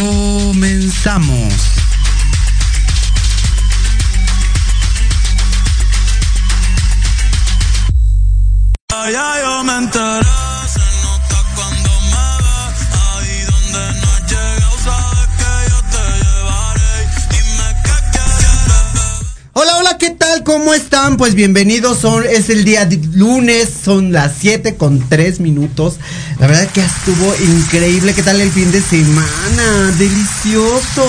Comenzamos. Pues bienvenidos, son, es el día de lunes, son las 7 con 3 minutos. La verdad que estuvo increíble, ¿qué tal el fin de semana? Delicioso.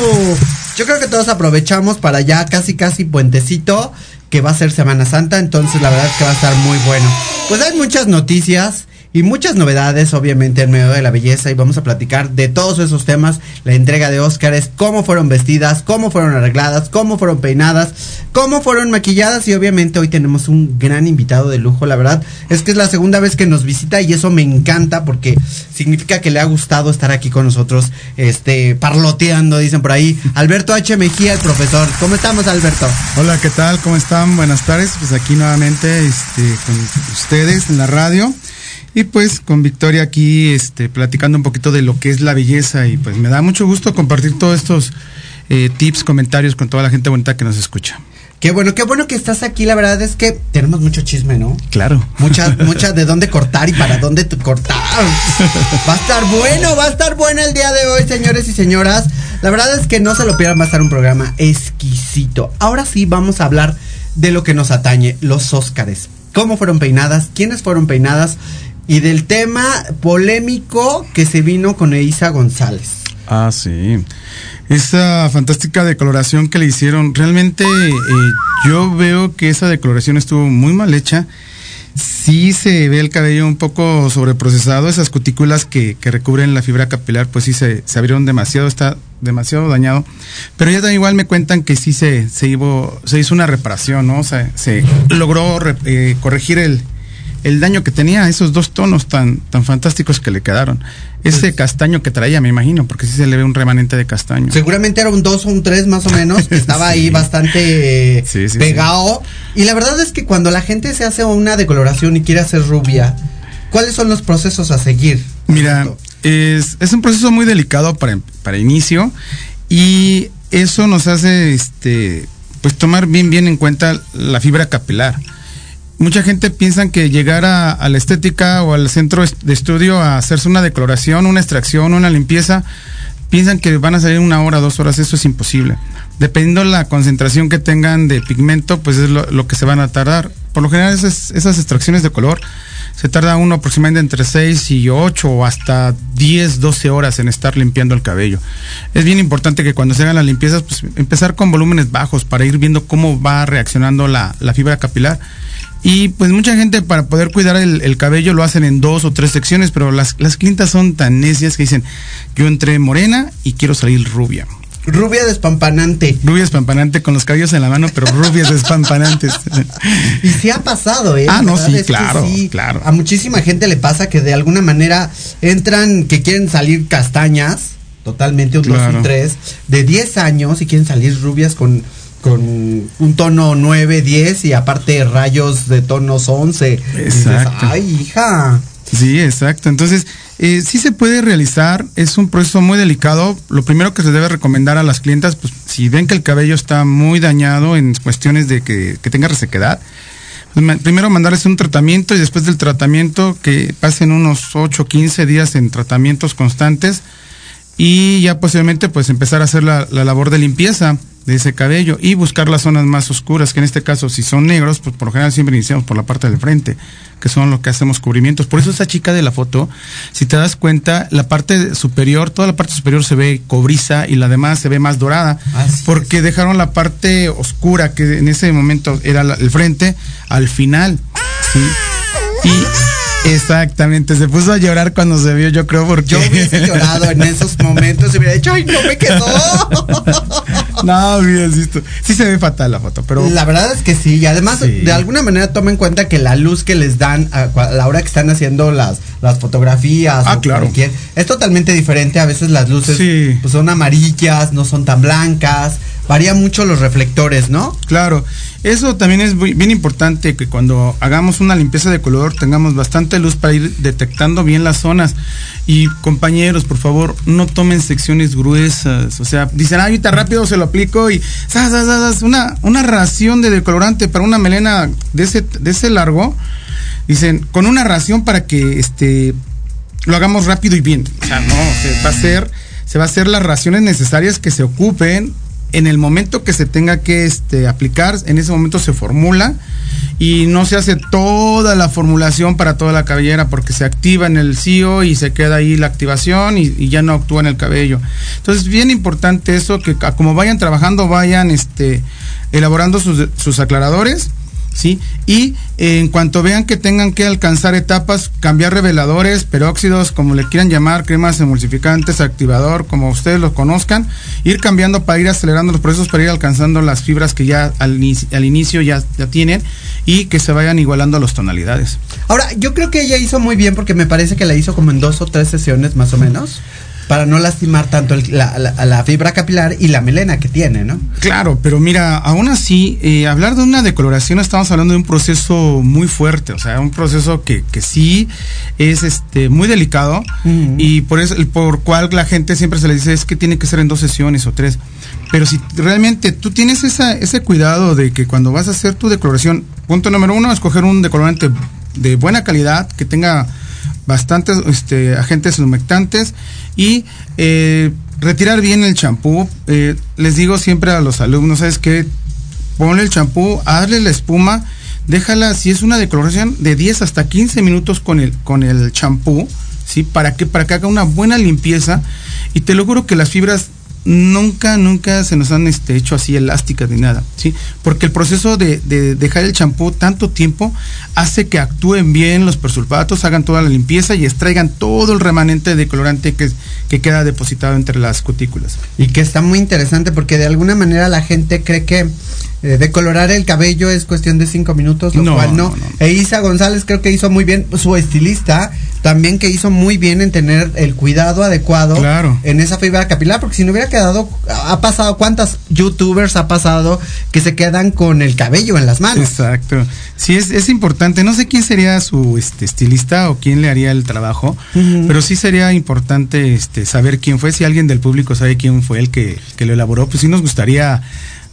Yo creo que todos aprovechamos para ya casi casi puentecito, que va a ser Semana Santa, entonces la verdad que va a estar muy bueno. Pues hay muchas noticias y muchas novedades, obviamente, en medio de la belleza. Y vamos a platicar de todos esos temas: la entrega de Óscares, cómo fueron vestidas, cómo fueron arregladas, cómo fueron peinadas, cómo fueron maquilladas. Y obviamente, hoy tenemos un gran invitado de lujo. La verdad es que es la segunda vez que nos visita y eso me encanta porque significa que le ha gustado estar aquí con nosotros, este, parloteando, dicen por ahí. Alberto H. Mejía, el profesor. ¿Cómo estamos, Alberto? Hola, ¿qué tal? ¿Cómo están? Buenas tardes. Pues aquí nuevamente este, con ustedes en la radio. Y pues con Victoria aquí este, platicando un poquito de lo que es la belleza y pues me da mucho gusto compartir todos estos eh, tips, comentarios con toda la gente bonita que nos escucha. Qué bueno, qué bueno que estás aquí. La verdad es que tenemos mucho chisme, ¿no? Claro. Muchas, muchas de dónde cortar y para dónde cortar. Va a estar bueno, va a estar bueno el día de hoy, señores y señoras. La verdad es que no se lo pierdan, va a estar un programa exquisito. Ahora sí vamos a hablar de lo que nos atañe, los Óscares. ¿Cómo fueron peinadas? ¿Quiénes fueron peinadas? Y del tema polémico que se vino con Eiza González. Ah, sí. Esa fantástica decoloración que le hicieron, realmente eh, yo veo que esa decoloración estuvo muy mal hecha. Sí se ve el cabello un poco sobreprocesado, esas cutículas que, que recubren la fibra capilar, pues sí se, se, abrieron demasiado, está demasiado dañado. Pero ya igual me cuentan que sí se, se, iba, se hizo una reparación, ¿no? O sea, se logró eh, corregir el, el daño que tenía esos dos tonos tan, tan fantásticos que le quedaron. Ese castaño que traía, me imagino, porque sí se le ve un remanente de castaño. Seguramente era un 2 o un 3 más o menos, que estaba ahí bastante sí, sí, pegado. Y la verdad es que cuando la gente se hace una decoloración y quiere hacer rubia, ¿cuáles son los procesos a seguir? Mira, es, es un proceso muy delicado para, para inicio y eso nos hace este pues tomar bien bien en cuenta la fibra capilar mucha gente piensa que llegar a, la estética o al centro de estudio a hacerse una decoloración, una extracción, una limpieza, piensan que van a salir una hora, dos horas, eso es imposible. Dependiendo la concentración que tengan de pigmento, pues es lo, que se van a tardar. Por lo general esas, extracciones de color se tarda uno aproximadamente entre 6 y 8 o hasta 10, 12 horas en estar limpiando el cabello. Es bien importante que cuando se hagan las limpiezas, pues empezar con volúmenes bajos para ir viendo cómo va reaccionando la fibra capilar y pues mucha gente para poder cuidar el, el, cabello lo hacen en dos o tres secciones, pero las, las clientas son tan necias que dicen, yo entré morena y quiero salir rubia. Rubia despampanante. Rubia despampanante con los cabellos en la mano, pero rubias despampanantes. y sí ha pasado, ¿eh? Ah, no, sí, claro, sí, claro. A muchísima gente le pasa que de alguna manera entran, que quieren salir castañas, totalmente, un claro. 2 y 3, de 10 años y quieren salir rubias con con un tono 9, 10 y aparte rayos de tonos 11. Exacto. Dices, Ay, hija. Sí, exacto. Entonces, eh, sí se puede realizar, es un proceso muy delicado. Lo primero que se debe recomendar a las clientas, pues si ven que el cabello está muy dañado en cuestiones de que, que tenga resequedad, pues, primero mandarles un tratamiento y después del tratamiento que pasen unos 8 o 15 días en tratamientos constantes y ya posiblemente pues empezar a hacer la, la labor de limpieza de ese cabello y buscar las zonas más oscuras, que en este caso si son negros, pues por lo general siempre iniciamos por la parte del frente, que son lo que hacemos cubrimientos. Por eso esa chica de la foto, si te das cuenta, la parte superior, toda la parte superior se ve cobriza y la demás se ve más dorada, Así porque es. dejaron la parte oscura, que en ese momento era la, el frente, al final. ¿sí? Y Exactamente, se puso a llorar cuando se vio, yo creo, porque. Yo hubiese llorado en esos momentos y hubiera dicho, ¡ay, no me quedó! no, hubieras visto. Sí se ve fatal la foto, pero. La verdad es que sí, y además, sí. de alguna manera toma en cuenta que la luz que les dan a, a la hora que están haciendo las, las fotografías. Ah, claro. Cualquier, es totalmente diferente. A veces las luces sí. pues, son amarillas, no son tan blancas. Varía mucho los reflectores, ¿no? Claro. Eso también es muy, bien importante que cuando hagamos una limpieza de color tengamos bastante luz para ir detectando bien las zonas. Y compañeros, por favor, no tomen secciones gruesas. O sea, dicen, ah, ahorita rápido se lo aplico y ¡zas, zas, zas! Una, una ración de decolorante para una melena de ese, de ese largo. Dicen, con una ración para que este lo hagamos rápido y bien. O sea, no, se va a hacer, se va a hacer las raciones necesarias que se ocupen en el momento que se tenga que este, aplicar, en ese momento se formula y no se hace toda la formulación para toda la cabellera porque se activa en el CIO y se queda ahí la activación y, ya no actúa en el cabello. Entonces, bien importante eso, que como vayan trabajando, vayan este, elaborando sus aclaradores. ¿Sí? Y eh, en cuanto vean que tengan que alcanzar etapas, cambiar reveladores, peróxidos, como le quieran llamar, cremas emulsificantes, activador, como ustedes lo conozcan, ir cambiando para ir acelerando los procesos, para ir alcanzando las fibras que ya al, inicio ya, ya tienen y que se vayan igualando a las tonalidades. Ahora, yo creo que ella hizo muy bien porque me parece que la hizo como en dos o tres sesiones más o menos para no lastimar tanto el, la, la, la, fibra capilar y la melena que tiene, ¿no? Claro, pero mira, aún así, eh, hablar de una decoloración estamos hablando de un proceso muy fuerte, o sea, un proceso que, que sí es este muy delicado uh -huh. y por eso, por cual la gente siempre se le dice es que tiene que ser en dos sesiones o tres. Pero si realmente tú tienes esa, ese cuidado de que cuando vas a hacer tu decoloración, punto número uno, escoger un decolorante de buena calidad, que tenga bastantes este, agentes humectantes y eh, retirar bien el champú. Eh, les digo siempre a los alumnos, ¿sabes qué? Ponle el champú, hazle la espuma, déjala, si es una decoloración, de 10 hasta 15 minutos con el con el champú, ¿sí? Para que, para que haga una buena limpieza y te lo juro que las fibras nunca, nunca se nos han este, hecho así elásticas ni nada, ¿sí? Porque el proceso de, de dejar el champú tanto tiempo hace que actúen bien los persulfatos, hagan toda la limpieza y extraigan todo el remanente de colorante que, que queda depositado entre las cutículas. Y que está muy interesante porque de alguna manera la gente cree que eh, decolorar el cabello es cuestión de cinco minutos, lo No, cual no. no, no. E Isa González creo que hizo muy bien, su estilista también que hizo muy bien en tener el cuidado adecuado Claro. en esa fibra capilar, porque si no hubiera quedado, ha pasado, ¿cuántas youtubers ha pasado que se quedan con el cabello en las manos? Exacto. Sí, es, es importante. No sé quién sería su este, estilista o quién le haría el trabajo, pero sí sería importante este, saber quién fue. Si alguien del público sabe quién fue el que, que lo elaboró, pues sí nos gustaría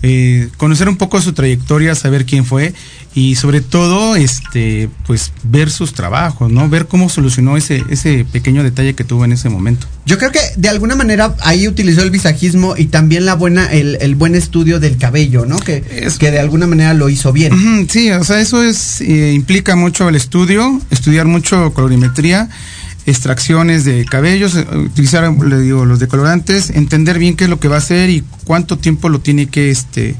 eh, conocer un poco su trayectoria, saber quién fue y sobre todo, este, pues ver sus trabajos, ¿no? Ver cómo solucionó ese, ese pequeño detalle que tuvo en ese momento. Yo creo que de alguna manera ahí utilizó el visajismo y también la buena, el, el buen estudio del cabello, ¿no? Que, Es- que de alguna manera lo hizo bien. Sí, o sea, eso es eh, implica mucho el estudio, estudiar mucho colorimetría, extracciones de cabellos, eh, utilizar, le digo, los decolorantes, entender bien qué es lo que va a hacer y cuánto tiempo lo tiene que este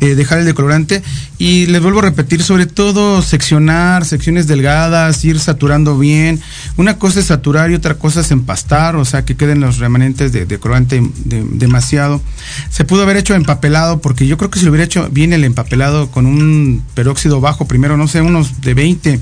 eh, dejar el decolorante. Y les vuelvo a repetir sobre todo seccionar secciones delgadas ir saturando bien. Una cosa es saturar y otra cosa es empastar o sea que queden los remanentes de decolorante de- demasiado. Se pudo haber hecho empapelado porque yo creo que si lo hubiera hecho bien el empapelado con un peróxido bajo primero no sé unos de 20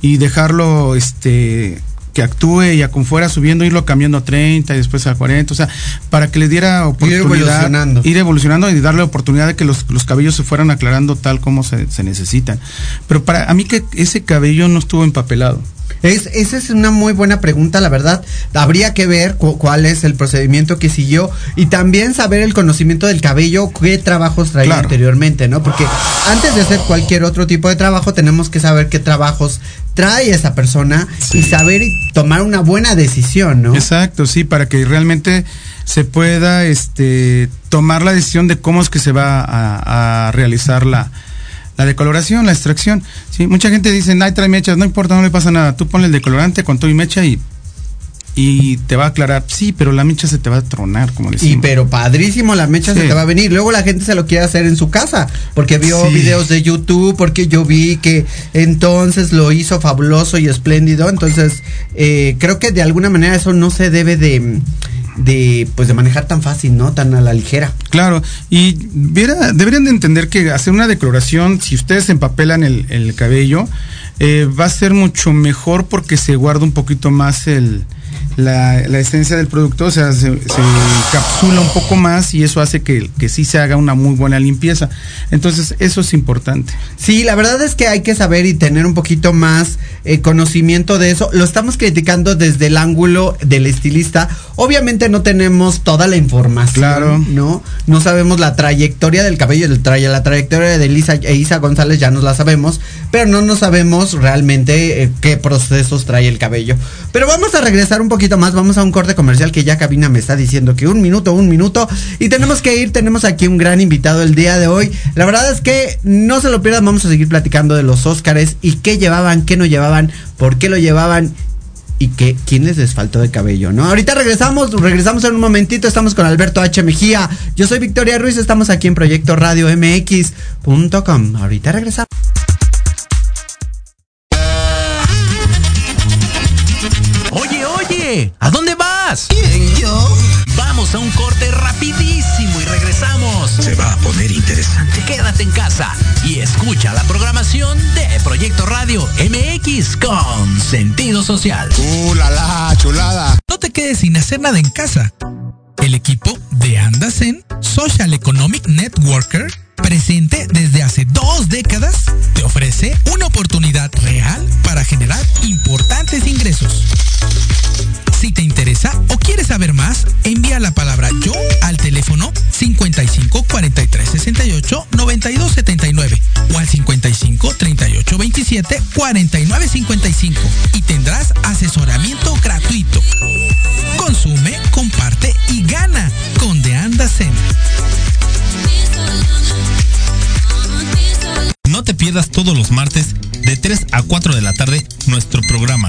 y dejarlo este que actúe y a con fuera subiendo, irlo cambiando a 30 y después a 40, o sea, para que les diera oportunidad, evolucionando. ir evolucionando y darle oportunidad de que los, los cabellos se fueran aclarando tal como se, se necesitan. Pero para a mí que ese cabello no estuvo empapelado. Es, esa es una muy buena pregunta, la verdad. Habría que ver cu- cuál es el procedimiento que siguió y también saber el conocimiento del cabello, qué trabajos traía Claro. anteriormente, ¿no? Porque antes de hacer cualquier otro tipo de trabajo, tenemos que saber qué trabajos trae esa persona Sí. y saber y tomar una buena decisión, ¿no? Exacto, sí, para que realmente se pueda este tomar la decisión de cómo es que se va a, a realizar la, la decoloración, la extracción. Sí, mucha gente dice, ay, trae mechas, no importa, no le pasa nada. Tú ponle el decolorante con todo y mecha y y te va a aclarar, sí, pero la mecha se te va a tronar, como decimos. Y pero padrísimo, la mecha se te va a venir. Luego la gente se lo quiere hacer en su casa, porque vio Sí. videos de YouTube, porque yo vi que entonces lo hizo fabuloso y espléndido. Entonces, eh, creo que de alguna manera eso no se debe de, de, pues de manejar tan fácil, ¿no? Tan a la ligera. Claro, y viera- deberían de entender que hacer una decoloración, si ustedes empapelan el, el cabello, eh, va a ser mucho mejor porque se guarda un poquito más el, la, la esencia del producto, o sea, se, se capsula un poco más y eso hace que, que sí se haga una muy buena limpieza. Entonces, eso es importante. Sí, la verdad es que hay que saber y tener un poquito más eh, conocimiento de eso. Lo estamos criticando desde el ángulo del estilista. Obviamente no tenemos toda la información, Claro. ¿no? No sabemos la trayectoria del cabello, del tra- la trayectoria de Lisa e Isa González ya nos la sabemos, pero no nos sabemos realmente eh, qué procesos trae el cabello. Pero vamos a regresar un poquito más, vamos a un corte comercial que ya Cabina me está diciendo que un minuto, un minuto, y tenemos que ir, tenemos aquí un gran invitado el día de hoy. La verdad es que no se lo pierdan, vamos a seguir platicando de los Óscares y qué llevaban, qué no llevaban, por qué lo llevaban y que quién les faltó de cabello, ¿no? Ahorita regresamos, regresamos en un momentito, estamos con Alberto H. Mejía. Yo soy Victoria Ruiz, estamos aquí en Proyecto Radio MX.com. Ahorita regresamos. ¿A dónde vas? ¿Quién, yo? Vamos a un corte rapidísimo y regresamos. Se va a poner interesante. Quédate en casa y escucha la programación de Proyecto Radio MX con sentido social. ¡Uh, la, la, chulada! No te quedes sin hacer nada en casa. El equipo de Andasen Social Economic Networker, presente desde hace dos décadas, te ofrece una oportunidad real para generar importantes ingresos. Si te interesa o quieres saber más, envía la palabra yo al teléfono 55 43 68 92 79 o al 55 38 27 49 55 y tendrás asesoramiento gratuito. Pierdas todos los martes de 3 a 4 de la tarde nuestro programa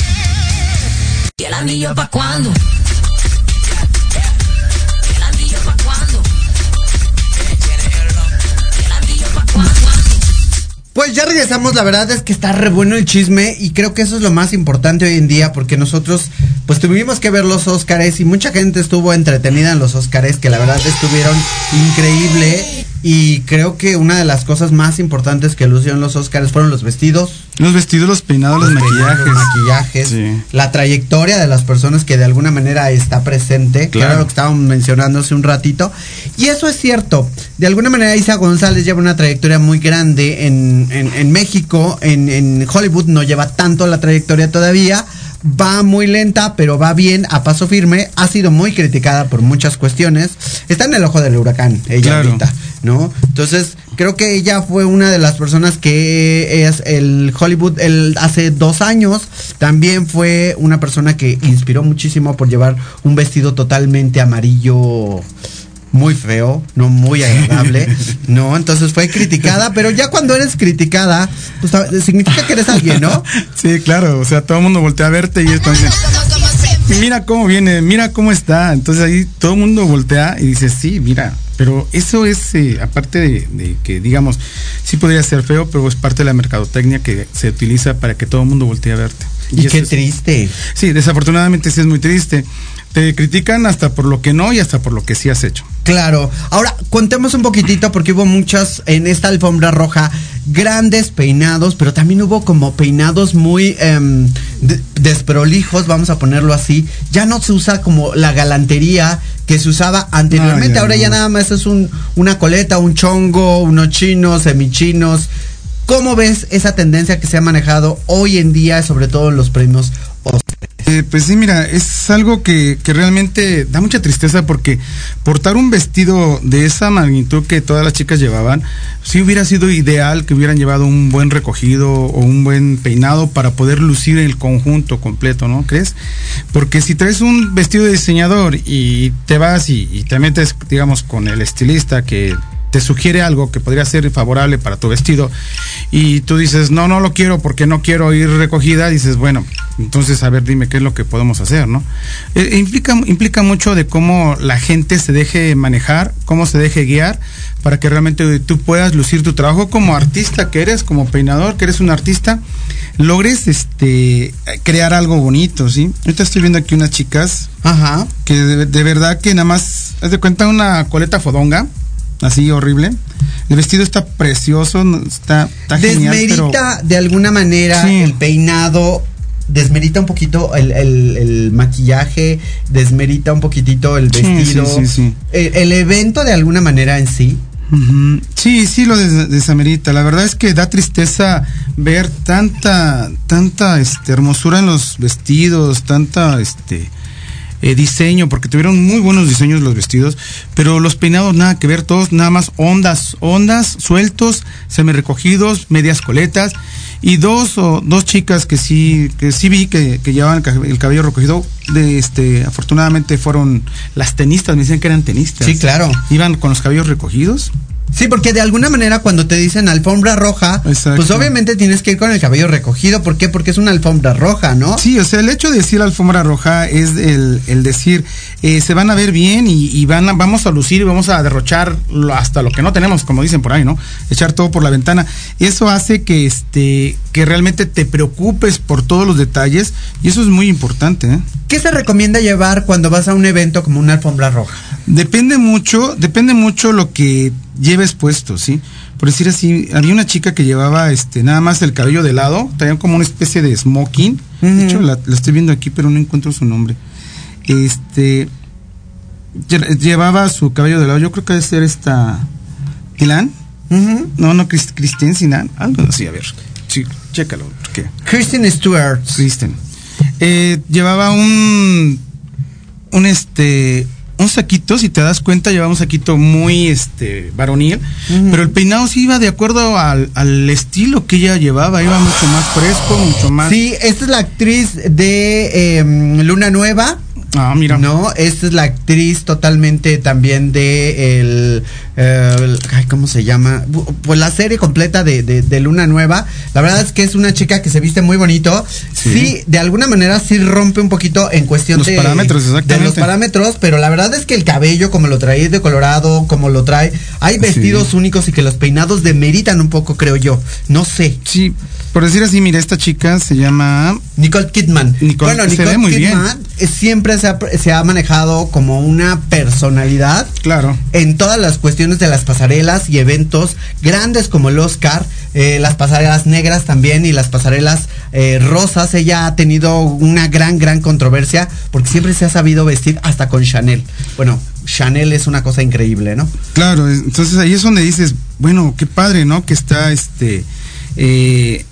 ¿Y el anillo pa'. Pues ya regresamos, la verdad es que está re bueno el chisme y creo que eso es lo más importante hoy en día porque nosotros pues tuvimos que ver los Óscares y mucha gente estuvo entretenida en los Óscares que la verdad estuvieron increíble y creo que una de las cosas más importantes que lucieron los Óscares fueron los vestidos, Los vestidos, los peinados, los, maquillajes. los maquillajes, Sí. la trayectoria de las personas que de alguna manera está presente, que era Claro. lo que estábamos mencionando hace un ratito. Y eso es cierto. De alguna manera Isa González lleva una trayectoria muy grande en, en- en México, en, en Hollywood no lleva tanto la trayectoria todavía. Va muy lenta, pero va bien, a paso firme. Ha sido muy criticada por muchas cuestiones. Está en el ojo del huracán, ella Claro. ahorita, ¿no? Entonces, creo que ella fue una de las personas que es el Hollywood el, hace dos años. También fue una persona que inspiró muchísimo por llevar un vestido totalmente amarillo muy feo, no muy agradable, no, entonces fue criticada, pero ya cuando eres criticada, pues significa que eres alguien, ¿no? Sí, claro, o sea, todo el mundo voltea a verte y entonces mira cómo viene, mira cómo está, entonces ahí todo el mundo voltea y dice, sí, mira, pero eso es, eh, aparte de, que, digamos, sí podría ser feo, pero es parte de la mercadotecnia que se utiliza para que todo el mundo voltee a verte. Y, qué triste. Sí, desafortunadamente sí es muy triste. Te critican hasta por lo que no y hasta por lo que sí has hecho. Claro. Ahora, contemos un poquitito porque hubo muchas en esta alfombra roja grandes peinados, pero también hubo como peinados muy em, desprolijos, vamos a ponerlo así. Ya no se usa como la galantería que se usaba anteriormente. Ahora ya nada más es un, una coleta, un chongo, unos chinos, semichinos. ¿Cómo ves esa tendencia que se ha manejado hoy en día, sobre todo en los premios eh, pues sí, mira, es algo que, realmente da mucha tristeza porque portar un vestido de esa magnitud que todas las chicas llevaban, sí hubiera sido ideal que hubieran llevado un buen recogido o un buen peinado para poder lucir el conjunto completo, ¿no crees? Porque si traes un vestido de diseñador y te vas y, y te metes, digamos, con el estilista que te sugiere algo que podría ser favorable para tu vestido y tú dices, no, no lo quiero porque no quiero ir recogida, dices, bueno, entonces a ver, dime qué es lo que podemos hacer, ¿no? Eh, implica, implica mucho de cómo la gente se deje manejar, cómo se deje guiar para que realmente tú puedas lucir tu trabajo como artista que eres, como peinador, que eres un artista, logres este crear algo bonito, ¿sí? Ahorita estoy viendo aquí unas chicas, ajá, que de, de verdad que nada más, haz de cuenta una coleta fodonga, así horrible. El vestido está precioso, está, está Desmerita de alguna manera el peinado, desmerita un poquito el, maquillaje, desmerita un poquitito el vestido. Sí, sí, el, evento de alguna manera en sí. Sí, sí lo desamerita. La verdad es que da tristeza ver tanta, tanta este, hermosura en los vestidos, tanta este eh, diseño, porque tuvieron muy buenos diseños los vestidos, pero los peinados nada que ver, todos nada más ondas, ondas, sueltos, semi recogidos, medias coletas, y dos o dos chicas que sí, que sí vi que, que llevaban el cabello recogido, de este, afortunadamente fueron las tenistas, me decían que eran tenistas. Sí, claro. Iban con los cabellos recogidos. Sí, porque de alguna manera cuando te dicen alfombra roja, pues obviamente tienes que ir con el cabello recogido. ¿Por qué? Porque es una alfombra roja, ¿no? Sí, o sea, el hecho de decir alfombra roja es el, el decir, eh, se van a ver bien y, van vamos a lucir y vamos a derrochar hasta lo que no tenemos, como dicen por ahí, ¿no? Echar todo por la ventana. Eso hace que, este, que realmente te preocupes por todos los detalles y eso es muy importante. ¿eh? ¿Qué se recomienda llevar cuando vas a un evento como una alfombra roja? Depende mucho, depende mucho lo que lleves puesto, ¿sí? Por decir así, había una chica que llevaba este nada más el cabello de lado, traía como una especie de smoking. De hecho, la, estoy viendo aquí, pero no encuentro su nombre. Este llevaba su cabello de lado, yo creo que debe ser esta Ilan. No, no, Kristen Sinan, algo así, a ver. Sí, chécalo. ¿qué? Kristen Stewart. Kristen. Eh, llevaba un un este un saquito, si te das cuenta, llevaba un saquito muy este varonil, pero el peinado sí iba de acuerdo al, estilo que ella llevaba, iba mucho más fresco, mucho más. Sí, esta es la actriz de em, Luna Nueva. Ah, mira. No, esta es la actriz totalmente también de el, ¿cómo se llama? Pues la serie completa de, de, Luna Nueva. La verdad es que es una chica que se viste muy bonito. Sí, de alguna manera sí rompe un poquito en cuestión los de, parámetros, exactamente. de los parámetros, pero la verdad es que el cabello, como lo trae de colorado, como lo trae, hay vestidos únicos y que los peinados demeritan un poco, creo yo. No sé. Sí, por decir así, mira, esta chica se llama Nicole Kidman. bueno, Nicole muy Kidman siempre se ha, se ha, manejado como una personalidad. Claro. En todas las cuestiones de las pasarelas y eventos grandes como el Oscar, eh, las pasarelas negras también y las pasarelas eh, rosas. Ella ha tenido una gran, gran controversia porque siempre se ha sabido vestir hasta con Chanel. Bueno, Chanel es una cosa increíble, ¿no? Claro, entonces ahí es donde dices, bueno, qué padre, ¿no? Que está este. Eh,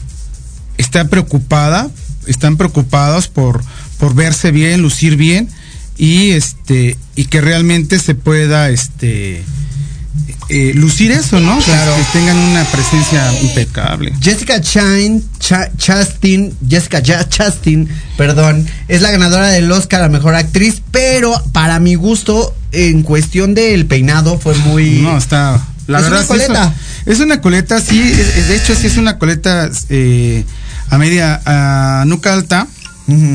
está preocupada, están preocupados por, por verse bien, lucir bien y este y que realmente se pueda este eh, lucir eso, ¿no? Claro. Que, tengan una presencia impecable. Jessica Chine, Chastin, Jessica Chastin, perdón, es la ganadora del Oscar a Mejor Actriz, pero para mi gusto en cuestión del peinado fue muy. No, está. La Es verdad, una coleta. es una coleta, sí. es- de hecho, sí es una coleta eh, a media, a nuca alta.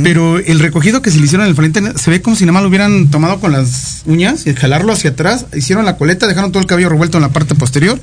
Pero el recogido que se le hicieron en el frente se ve como si nada más lo hubieran tomado con las uñas y jalarlo hacia atrás. Hicieron la coleta, dejaron todo el cabello revuelto en la parte posterior.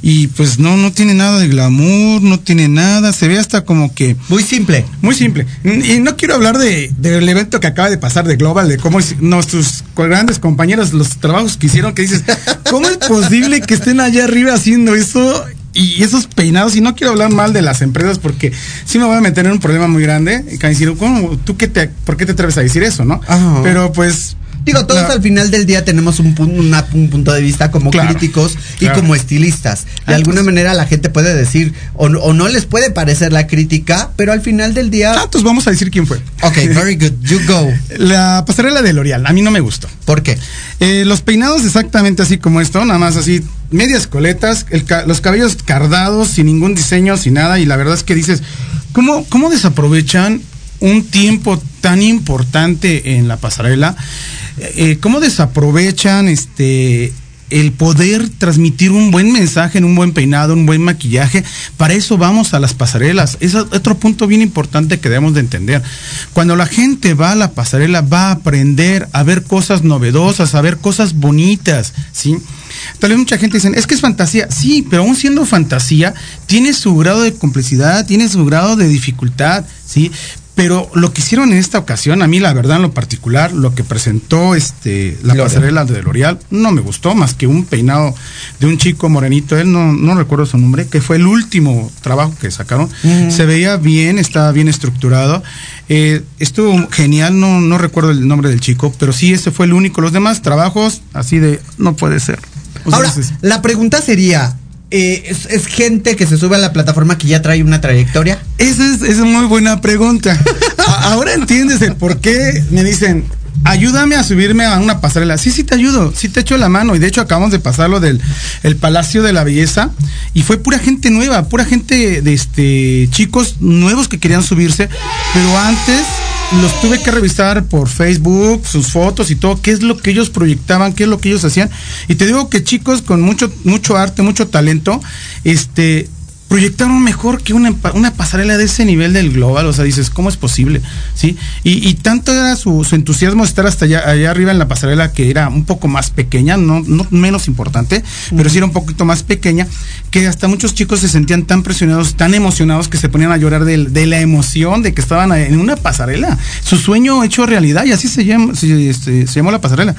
Y pues no, no tiene nada de glamour, no tiene nada. Se ve hasta como que. Muy simple. Muy simple. Y no quiero hablar de, del evento que acaba de pasar de Global, de cómo es- nuestros grandes compañeros, los trabajos que hicieron, que dices, ¿cómo es posible que estén allá arriba haciendo eso? Y esos peinados, y no quiero hablar mal de las empresas porque sí me voy a meter en un problema muy grande. Y decir, ¿cómo, ¿tú qué te, por qué te atreves a decir eso, no? Ajá. Pero pues. Digo, todos al final del día tenemos un, pun- una- un punto de vista como Claro, críticos y claro. como estilistas. De alguna pues. manera la gente puede decir, o, no- o no les puede parecer la crítica, pero al final del día. Ah, entonces vamos a decir quién fue. Ok, very good. You go. La pasarela de L'Oreal, a mí no me gustó. ¿Por qué? Eh, los peinados exactamente así como esto, nada más así, medias coletas, el ca- los cabellos cardados, sin ningún diseño, sin nada, y la verdad es que dices, ¿cómo, cómo desaprovechan un tiempo tan importante en la pasarela? Eh, ¿Cómo desaprovechan este el poder transmitir un buen mensaje en un buen peinado, un buen maquillaje. Para eso vamos a las pasarelas. Es otro punto bien importante que debemos de entender. Cuando la gente va a la pasarela, va a aprender a ver cosas novedosas, a ver cosas bonitas, ¿sí? Tal vez mucha gente dice, es que es fantasía. Sí, pero aún siendo fantasía, tiene su grado de complicidad, tiene su grado de dificultad, ¿sí? Pero lo que hicieron en esta ocasión, a mí la verdad en lo particular, lo que presentó este la L'Oreal. pasarela de L'Oreal, no me gustó más que un peinado de un chico morenito, él no, no recuerdo su nombre, que fue el último trabajo que sacaron. Se veía bien, estaba bien estructurado. Eh, estuvo genial, no, no recuerdo el nombre del chico, pero sí, ese fue el único. Los demás trabajos, así de, no puede ser. O sea, Ahora, es- la pregunta sería, eh, ¿es, es gente que se sube a la plataforma que ya trae una trayectoria? Esa es, es muy buena pregunta. Ahora entiendes el por qué me dicen, ayúdame a subirme a una pasarela. Sí, sí te ayudo, sí te echo la mano. Y de hecho acabamos de pasarlo del el Palacio de la Belleza y fue pura gente nueva, pura gente de este chicos nuevos que querían subirse, pero antes los tuve que revisar por Facebook, sus fotos y todo, qué es lo que ellos proyectaban, qué es lo que ellos hacían. Y te digo que chicos con mucho, mucho arte, mucho talento, este, proyectaron mejor que una, una pasarela de ese nivel del global. O sea, dices, ¿cómo es posible? ¿Sí? Y, y tanto era su, su entusiasmo de estar hasta allá, allá arriba en la pasarela, que era un poco más pequeña, no, no menos importante, pero sí era un poquito más pequeña, que hasta muchos chicos se sentían tan presionados, tan emocionados, que se ponían a llorar del- de, la emoción de que estaban en una pasarela. Su sueño hecho realidad, y así se, llama, se, este, se llamó la pasarela.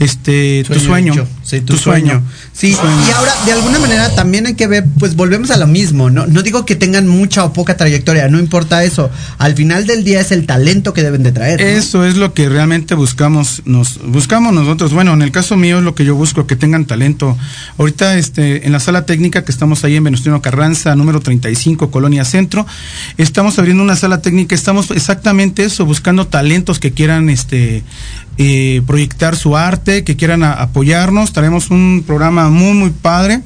Este, tu sueño. Sí, tu, sueño. Sí, y ahora, de alguna manera, también hay que ver, pues volvemos a lo mismo, ¿no? No digo que tengan mucha o poca trayectoria, no importa eso. Al final del día es el talento que deben de traer. ¿no? Eso es lo que realmente buscamos, nos buscamos nosotros. Bueno, en el caso mío es lo que yo busco, que tengan talento. Ahorita, este, en la sala técnica que estamos ahí en Venustiano Carranza, número 35, Colonia Centro, estamos abriendo una sala técnica, estamos exactamente eso, buscando talentos que quieran, este, eh, proyectar su arte, que quieran apoyarnos. Traemos un programa muy, muy padre.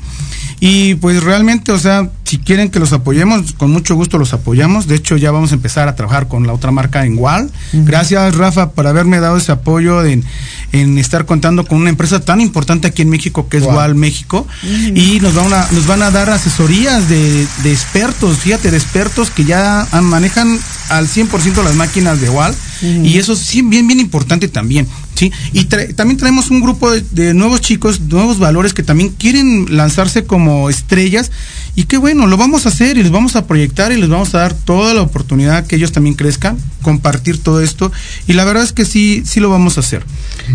Y pues realmente, o sea, si quieren que los apoyemos, con mucho gusto los apoyamos. De hecho, ya vamos a empezar a trabajar con la otra marca en WAL. Gracias, Rafa, por haberme dado ese apoyo en, en estar contando con una empresa tan importante aquí en México que es Wow. WAL México. Y nos van, a, nos van a dar asesorías de, de expertos, fíjate, de expertos que ya manejan al 100% las máquinas de WAL. Y eso sí, bien, bien importante también. ¿Sí? Y tra- también traemos un grupo de, de nuevos chicos, nuevos valores que también quieren lanzarse como estrellas. Y qué bueno, lo vamos a hacer y les vamos a proyectar y les vamos a dar toda la oportunidad que ellos también crezcan, compartir todo esto. Y la verdad es que sí, sí lo vamos a hacer.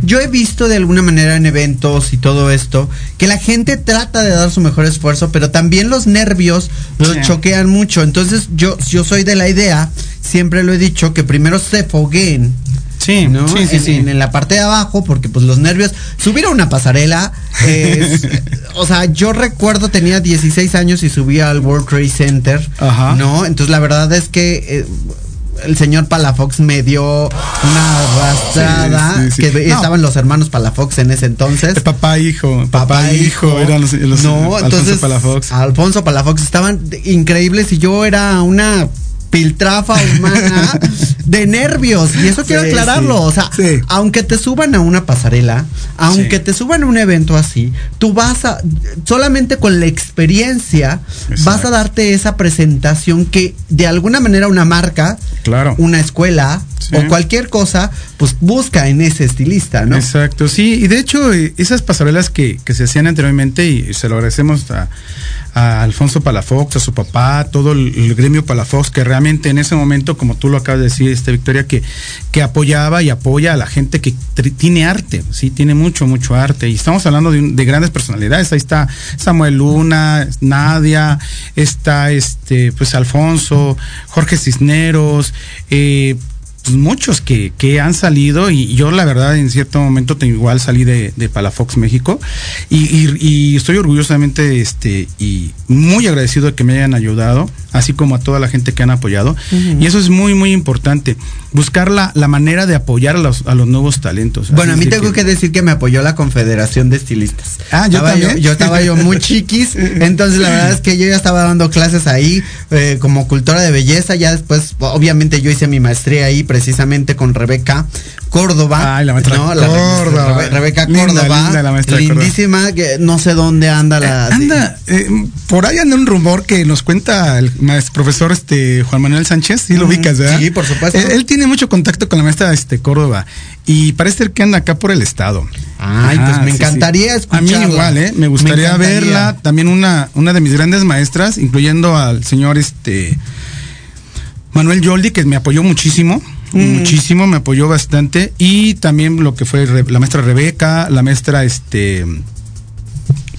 Yo he visto de alguna manera en eventos y todo esto que la gente trata de dar su mejor esfuerzo, pero también los nervios los Sí. choquean mucho. Entonces yo, yo soy de la idea, siempre lo he dicho, que primero se fogueen. Sí, ¿no? sí, sí, en, sí. en- en la parte de abajo, porque pues los nervios, subir a una pasarela, es- o sea, yo recuerdo tenía 16 años y subía al World Trade Center, Ajá. ¿no? Entonces la verdad es que eh, el señor Palafox me dio una arrastrada, Sí, sí, sí. que No. estaban los hermanos Palafox en ese entonces. De papá hijo, papá, e hijo, eran los, los no, Alfonso entonces Palafox. Alfonso Palafox estaban increíbles y yo era una piltrafa humana de nervios. Y eso quiero Sí, aclararlo. sí. O sea, Sí. aunque te suban a una pasarela, aunque te suban a un evento así, tú vas a, solamente con la experiencia, vas a darte esa presentación que de alguna manera una marca, Claro. una escuela Sí. o cualquier cosa, pues busca en ese estilista, ¿no? Exacto, sí, y de hecho eh, esas pasarelas que, que se hacían anteriormente y se lo agradecemos a, a Alfonso Palafox, a su papá, todo el, el gremio Palafox que realmente en ese momento, como tú lo acabas de decir, este Victoria, que, que apoyaba y apoya a la gente que tiene arte, sí, tiene mucho, mucho arte y estamos hablando de, un- de grandes personalidades, ahí está Samuel Luna, Nadia, está este, pues Alfonso, Jorge Cisneros, eh, pues, muchos que, que han salido y yo la verdad en cierto momento te- igual salí de, de Palafox México y, y- y estoy orgullosamente este y muy agradecido de que me hayan ayudado así como a toda la gente que han apoyado y eso es muy muy importante buscar la, la manera de apoyar a los, a los nuevos talentos Bueno, a mí tengo que... decir que me apoyó la Confederación de Estilistas. Ah, yo Estaba también. Yo, estaba yo muy chiquis, entonces la verdad es que yo ya estaba dando clases ahí eh, como cultora de belleza. Ya después, obviamente, yo hice mi maestría ahí precisamente con Rebeca Córdoba. Ay, la maestra Córdoba. Rebe- Rebeca Linda, Córdoba. linda la maestra Córdoba. lindísima, que no sé dónde anda la. Anda, eh, por ahí anda un rumor que nos cuenta el maestro, profesor este Juan Manuel Sánchez, sí lo ubicas, ¿verdad? sí, por supuesto. Él, él tiene mucho contacto con la maestra este Córdoba y parece ser que anda acá por el estado. Ay, pues me encantaría A mí igual, ¿eh? Me gustaría verla. También una, una de mis grandes maestras, incluyendo al señor este Manuel Yoldi, que me apoyó muchísimo. Mm. Muchísimo, me apoyó bastante. Y también lo que fue la maestra Rebeca, la maestra este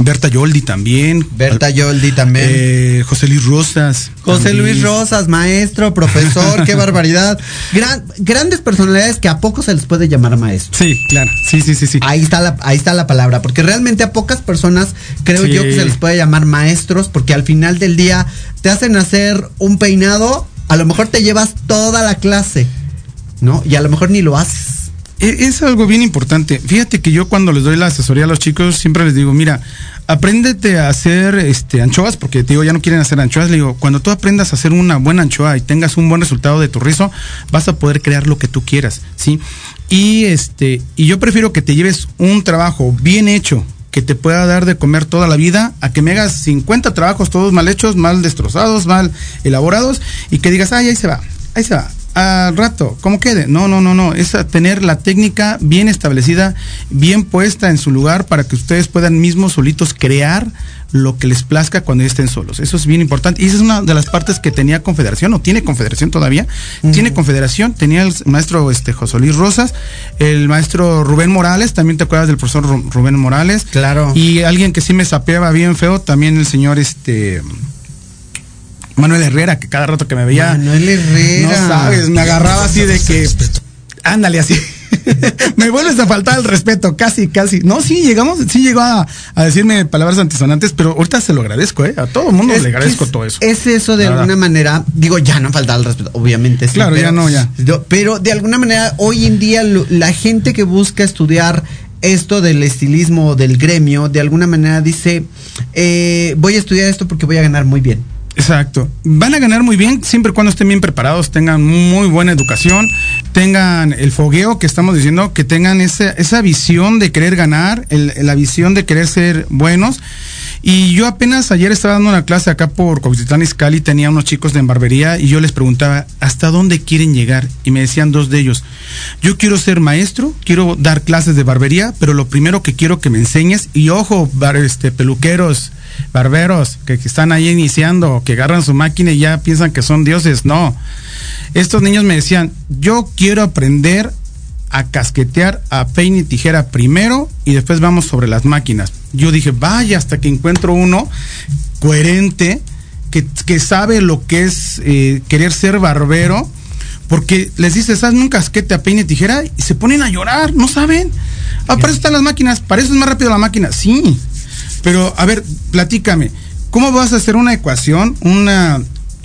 Berta Yoldi también. Berta Yoldi también. Eh, José Luis Rosas. José. Luis Rosas, maestro, profesor, qué barbaridad. Gran- grandes personalidades que a poco se les puede llamar maestro. Sí, claro. Sí, sí, sí, sí. Ahí está la, ahí está la palabra, porque realmente a pocas personas creo Sí. yo que se les puede llamar maestros, porque al final del día te hacen hacer un peinado, a lo mejor te llevas toda la clase, ¿no? Y a lo mejor ni lo haces. E- Es algo bien importante. Fíjate que yo cuando les doy la asesoría a los chicos siempre les digo, mira, apréndete a hacer este anchoas, porque te digo, ya no quieren hacer anchoas, le digo, cuando tú aprendas a hacer una buena anchoa y tengas un buen resultado de tu rizo, vas a poder crear lo que tú quieras, ¿sí? Y este, y yo prefiero que te lleves un trabajo bien hecho, que te pueda dar de comer toda la vida, a que me hagas 50 trabajos todos mal hechos, mal destrozados, mal elaborados, y que digas, ay, ahí se va, ahí se va. Al rato, ¿cómo quede? No, no, no, no. Es tener la técnica bien establecida, bien puesta en su lugar para que ustedes puedan mismos solitos crear lo que les plazca cuando estén solos. Eso es bien importante. Y esa es una de las partes que tenía Confederación, o tiene Confederación todavía. Tiene Confederación, tenía el maestro este, José Luis Rosas, el maestro Rubén Morales, también te acuerdas del profesor Ru- Rubén Morales. Claro. Y alguien que sí me sapeaba bien feo, también el señor este Manuel Herrera, que cada rato que me veía. Manuel Herrera. No sabes, me agarraba así de que. Ándale así. me vuelves a faltar el respeto, casi, casi. No, sí, llegamos, sí llegó a, a decirme palabras antisonantes, pero ahorita se lo agradezco, ¿eh? A todo el mundo Es le agradezco es- todo eso. Es eso de alguna manera, digo, ya no falta el respeto, obviamente. sí, Claro, ya no, ya. Pero de alguna manera, hoy en día, lo- la gente que busca estudiar esto del estilismo o del gremio, de alguna manera dice, eh, voy a estudiar esto porque voy a ganar muy bien. Exacto. Van a ganar muy bien siempre y cuando estén bien preparados, tengan muy buena educación, tengan el fogueo que estamos diciendo, que tengan esa, esa visión de querer ganar, la visión de querer ser buenos. Y yo apenas ayer estaba dando una clase acá por Coquitlán Izcalli, tenía unos chicos de barbería y yo les preguntaba, ¿hasta dónde quieren llegar? Y me decían dos de ellos, yo quiero ser maestro, quiero dar clases de barbería, pero lo primero que quiero que me enseñes, y ojo, este, peluqueros, barberos, que, que están ahí iniciando, que agarran su máquina y ya piensan que son dioses, no. Estos niños me decían, yo quiero aprender a casquetear a peine y tijera primero y después vamos sobre las máquinas. Yo dije, vaya, hasta que encuentro uno coherente, que, que sabe lo que es eh, querer ser barbero, porque les dices, hazme un casquete a peine y tijera y se ponen a llorar, no saben. Ah, para eso están las máquinas, para eso es más rápido la máquina, sí. Pero, a ver, platícame, ¿cómo vas a hacer una ecuación, una,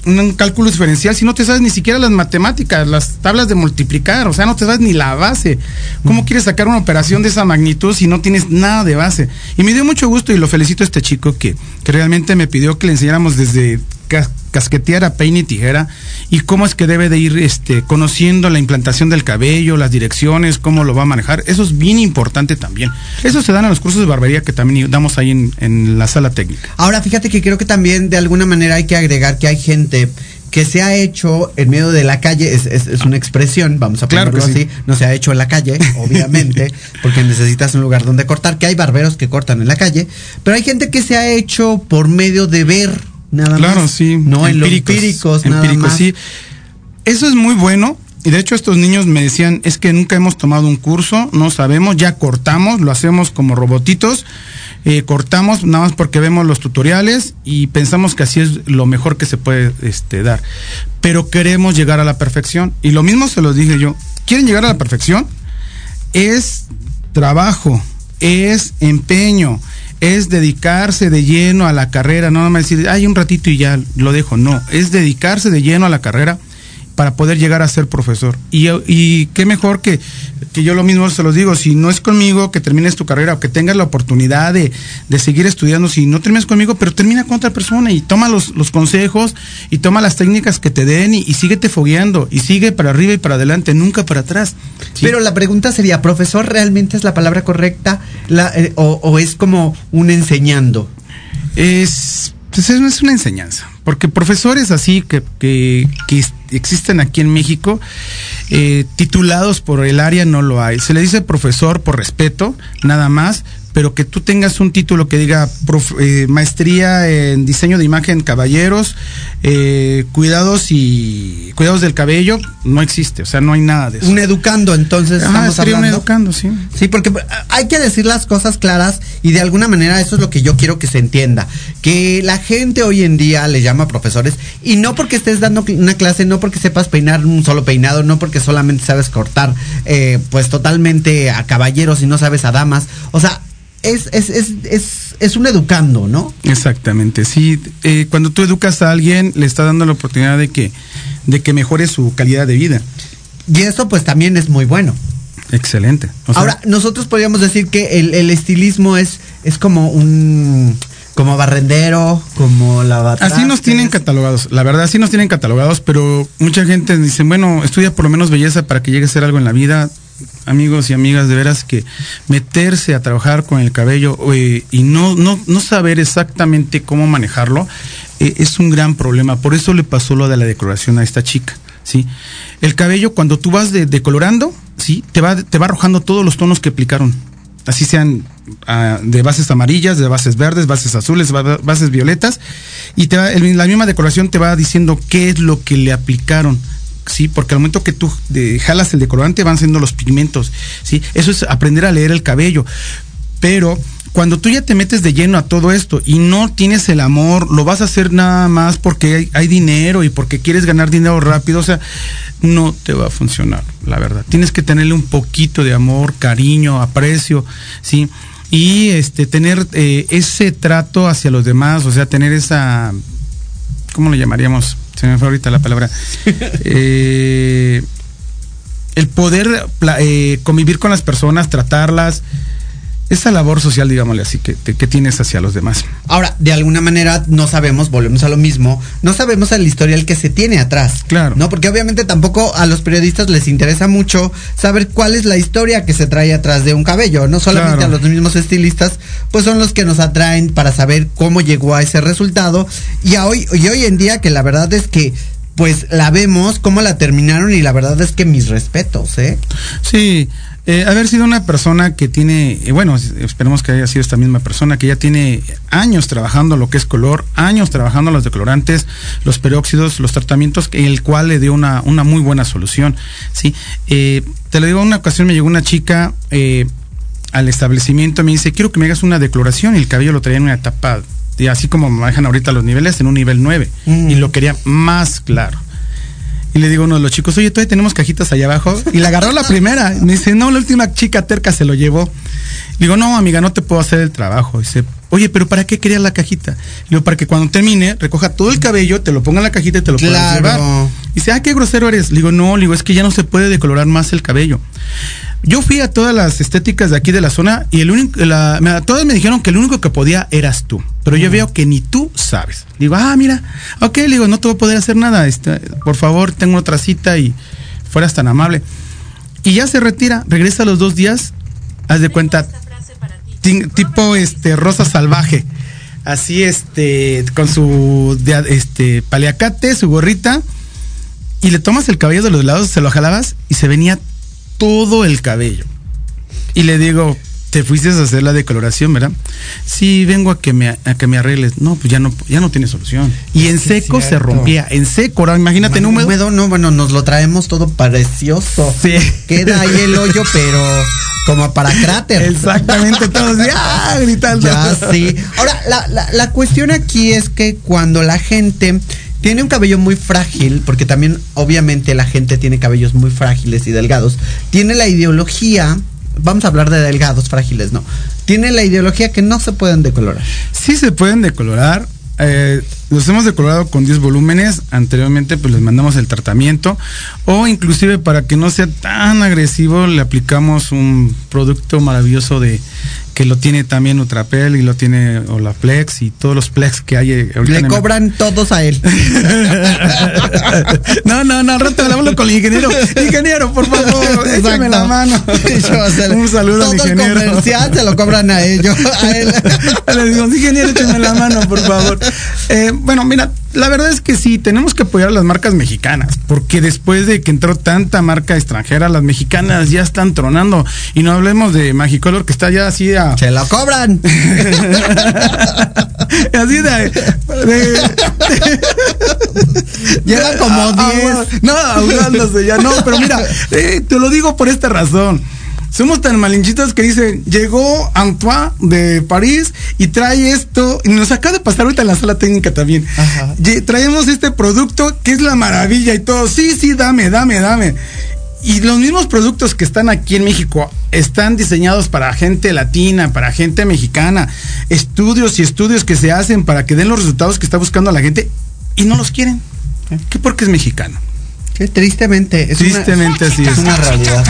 un cálculo diferencial si no te sabes ni siquiera las matemáticas, las tablas de multiplicar, o sea, no te sabes ni la base. ¿Cómo quieres sacar una operación de esa magnitud si no tienes nada de base? Y me dio mucho gusto y lo felicito a este chico que, que realmente me pidió que le enseñáramos desde cas- casquetear a peine y tijera y cómo es que debe de ir este, conociendo la implantación del cabello, las direcciones, cómo lo va a manejar. Eso es bien importante también. Eso se dan en los cursos de barbería que también damos ahí en, en la sala técnica. Ahora, fíjate que creo que también de alguna manera hay que agregar que hay gente que se ha hecho en medio de la calle, es, es- es una expresión, vamos a ponerlo sí. así, no se ha hecho en la calle, obviamente, porque necesitas un lugar donde cortar, que hay barberos que cortan en la calle, pero hay gente que se ha hecho por medio de ver nada Claro, más. sí. No en los empíricos, nada empíricos, más. sí. Eso es muy bueno. Y de hecho estos niños me decían, es que nunca hemos tomado un curso, no sabemos, ya cortamos, lo hacemos como robotitos, eh, cortamos nada más porque vemos los tutoriales y pensamos que así es lo mejor que se puede este, dar. Pero queremos llegar a la perfección. Y lo mismo se los dije yo, ¿quieren llegar a la perfección? Es trabajo, es empeño, es dedicarse de lleno a la carrera, no nada más decir, ay, un ratito y ya lo dejo, no, es dedicarse de lleno a la carrera para poder llegar a ser profesor. Y, y qué mejor que, que yo lo mismo se los digo, si no es conmigo que termines tu carrera o que tengas la oportunidad de, de seguir estudiando, si no terminas conmigo, pero termina con otra persona y toma los, los consejos y toma las técnicas que te den y, y síguete fogueando y sigue para arriba y para adelante, nunca para atrás. ¿sí? Pero la pregunta sería, ¿profesor realmente es la palabra correcta La- eh, o, o es como un enseñando? Es, pues es, es una enseñanza, porque profesores así que, que, que es- existen aquí en México, eh, titulados por el área no lo hay. Se le dice profesor por respeto, nada más, pero que tú tengas un título que diga prof- eh, maestría en diseño de imagen caballeros, eh, cuidados y cuidados del cabello, no existe, o sea, no hay nada de eso. Un educando, entonces Ah, estamos sería un hablando. educando, sí. Sí, porque ah, hay que decir las cosas claras y de alguna manera eso es lo que yo quiero que se entienda. Que la gente hoy en día le llama profesores y no porque estés dando una clase, no porque sepas peinar un solo peinado, no porque solamente sabes cortar eh, pues totalmente a caballeros y no sabes a damas. O sea, es, es, es, es, es un educando, ¿no? Exactamente, sí. eh, cuando tú educas a alguien, le está dando la oportunidad de que, de que mejore su calidad de vida. Y eso pues también es muy bueno. Excelente. O sea, Ahora, nosotros podríamos decir que el, el estilismo es, es como un como barrendero, como lavatrastes. así nos tienen catalogados. La verdad, así nos tienen catalogados, pero mucha gente dice, bueno, estudia por lo menos belleza para que llegue a ser algo en la vida. Amigos y amigas, de veras que meterse a trabajar con el cabello eh, y no, no, no saber exactamente cómo manejarlo eh, es un gran problema. Por eso le pasó lo de la decoloración a esta chica. ¿sí? El cabello, cuando tú vas de- decolorando, ¿sí? te, va, te va arrojando todos los tonos que aplicaron. Así sean ah, de bases amarillas, de bases verdes, bases azules, ba- bases violetas. Y te va- la misma decoración te va diciendo qué es lo que le aplicaron. Sí, porque al momento que tú jalas el decolorante van siendo los pigmentos. Sí, eso es aprender a leer el cabello. Pero cuando tú ya te metes de lleno a todo esto y no tienes el amor, lo vas a hacer nada más porque hay, dinero y porque quieres ganar dinero rápido, o sea, no te va a funcionar, la verdad. Tienes que tenerle un poquito de amor, cariño, aprecio, ¿sí? Y este tener eh, ese trato hacia los demás, o sea, tener esa ¿cómo le llamaríamos? Se me fue ahorita la palabra. Eh, el poder eh, convivir con las personas, tratarlas, esa labor social, digámosle así, que, que tienes hacia los demás. Ahora, de alguna manera no sabemos, volvemos a lo mismo, no sabemos el historial que se tiene atrás. Claro. No, porque obviamente tampoco a los periodistas les interesa mucho saber cuál es la historia que se trae atrás de un cabello. No solamente Claro. a los mismos estilistas, pues son los que nos atraen para saber cómo llegó a ese resultado. Y a hoy, y hoy en día que la verdad es que pues la vemos, cómo la terminaron y la verdad es que mis respetos, ¿eh? Sí, eh, haber sido una persona que tiene, eh, bueno, es- esperemos que haya sido esta misma persona, que ya tiene años trabajando lo que es color, años trabajando los decolorantes, los peróxidos, los tratamientos, el cual le dio una, una muy buena solución. Sí, Eh, te lo digo, una ocasión me llegó una chica al establecimiento, me dice, quiero que me hagas una decoloración, y el cabello lo traía en una etapa, de, así como manejan ahorita los niveles, en un nivel 9, Mm. y lo quería más claro. Y le digo a uno de los chicos, oye, todavía tenemos cajitas allá abajo. Y la agarró la primera. Me dice, no, la última chica terca se lo llevó. Le digo, no, amiga, no te puedo hacer el trabajo. Dice, oye, pero ¿para qué querías la cajita? Le digo, para que cuando termine, recoja todo el cabello, te lo ponga en la cajita y te lo puedas Claro. llevar. Dice, ah, qué grosero eres. Le digo, no, le digo, es que ya no se puede decolorar más el cabello. Yo fui a todas las estéticas de aquí de la zona y el único, la, me- todas me dijeron que el único que podía eras tú. Pero yo veo que ni tú sabes. Digo, ah, mira, ok, le digo, no te voy a poder hacer nada. Este, por favor, tengo otra cita y fueras tan amable. Y ya se retira, regresa a los dos días, haz de cuenta, tipo este rosa salvaje. Así este, con su este paliacate, su gorrita, y le tomas el cabello de los lados, se lo jalabas y se venía todo el cabello. Y le digo, te fuiste a hacer la decoloración, ¿verdad? Sí, vengo a que me a que me arregles. No, pues ya no ya no tiene solución. Y en Sí, seco se rompía, en seco, ahora imagínate en húmedo. no, bueno, nos lo traemos todo precioso. Sí. Queda ahí el hoyo, pero como para cráter. Exactamente, todos ¡ah! gritando. Ya sí. Ahora, la, la, la cuestión aquí es que cuando la gente tiene un cabello muy frágil, porque también obviamente la gente tiene cabellos muy frágiles y delgados, tiene la ideología, vamos a hablar de delgados, frágiles, no, tiene la ideología que no se pueden decolorar. Sí se pueden decolorar. eh, los hemos decolorado con 10 volúmenes. Anteriormente, pues les mandamos el tratamiento. O inclusive para que no sea tan agresivo, le aplicamos un producto maravilloso de que lo tiene también Nutrapel y lo tiene Olaplex y todos los Plex que hay. eh, Le cobran todos a él. no, no, no, al rato hablo con el ingeniero. Ingeniero, por favor, échame la mano. Un saludo al todo el ingeniero. comercial se lo cobran a ellos. A él. Le digo, ingeniero, échame la mano, por favor. Eh, bueno, mira, la verdad es que sí, tenemos que apoyar a las marcas mexicanas, porque después de que entró tanta marca extranjera, las mexicanas ya están tronando. Y no hablemos de Magicolor, que está ya así a. Se lo cobran. así de. de- Llega como Ah, 10. ah, No, ahogándose ya. No, pero mira, eh, te lo digo por esta razón. Somos tan malinchitos que dicen, llegó Antoine de París y trae esto, y nos acaba de pasar ahorita en la sala técnica también. Ajá. Traemos este producto que es la maravilla y todo. Sí, sí, dame, dame, dame. Y los mismos productos que están aquí en México están diseñados para gente latina, para gente mexicana. Estudios y estudios que se hacen para que den los resultados que está buscando la gente y no los quieren. ¿Qué? Porque es mexicano. Sí, tristemente. Es Tristemente una, así es. Es una realidad.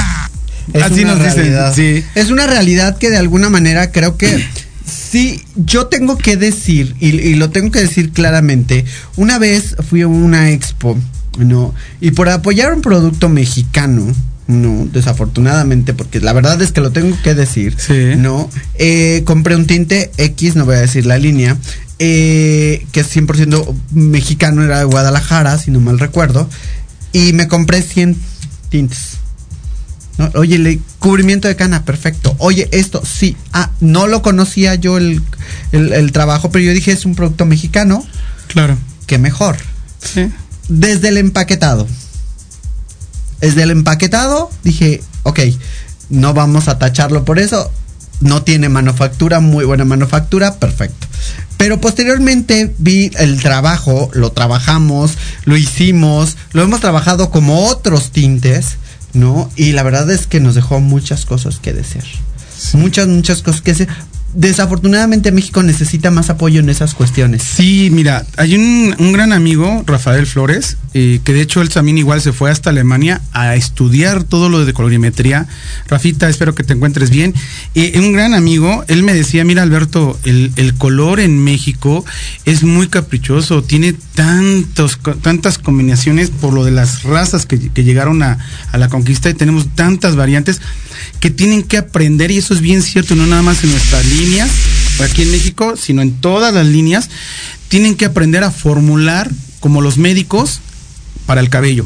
Es Así una nos dicen, realidad. sí. Es una realidad que de alguna manera creo que sí, yo tengo que decir, y, y lo tengo que decir claramente, una vez fui a una expo, ¿no? Y por apoyar un producto mexicano, no, desafortunadamente, porque la verdad es que lo tengo que decir, Sí. ¿no? Eh, compré un tinte X, no voy a decir la línea, eh, que es 100% mexicano, era de Guadalajara, si no mal recuerdo, y me compré 100 tintes. ¿No? Oye, le, cubrimiento de cana, perfecto. Oye, esto, sí. Ah, no lo conocía yo el, el- el trabajo, pero yo dije, es un producto mexicano, Claro. que mejor. Sí. Desde el empaquetado. Desde el empaquetado dije, ok, no vamos a tacharlo por eso. No tiene manufactura, muy buena manufactura, perfecto. Pero posteriormente vi el trabajo, lo trabajamos, lo hicimos, lo hemos trabajado como otros tintes, ¿no? Y la verdad es que nos dejó muchas cosas que desear. Muchas, muchas cosas que desear. Desafortunadamente México necesita más apoyo en esas cuestiones. Sí, mira, hay un, un gran amigo, Rafael Flores, eh, que de hecho él también igual se fue hasta Alemania a estudiar todo lo de colorimetría. Rafita, espero que te encuentres bien. Eh, un gran amigo, él me decía, mira Alberto, el, el color en México es muy caprichoso, tiene tantos, tantas combinaciones por lo de las razas que, que llegaron a, a la conquista y tenemos tantas variantes que tienen que aprender y eso es bien cierto, no nada más en nuestras líneas, aquí en México, sino en todas las líneas, tienen que aprender a formular como los médicos para el cabello.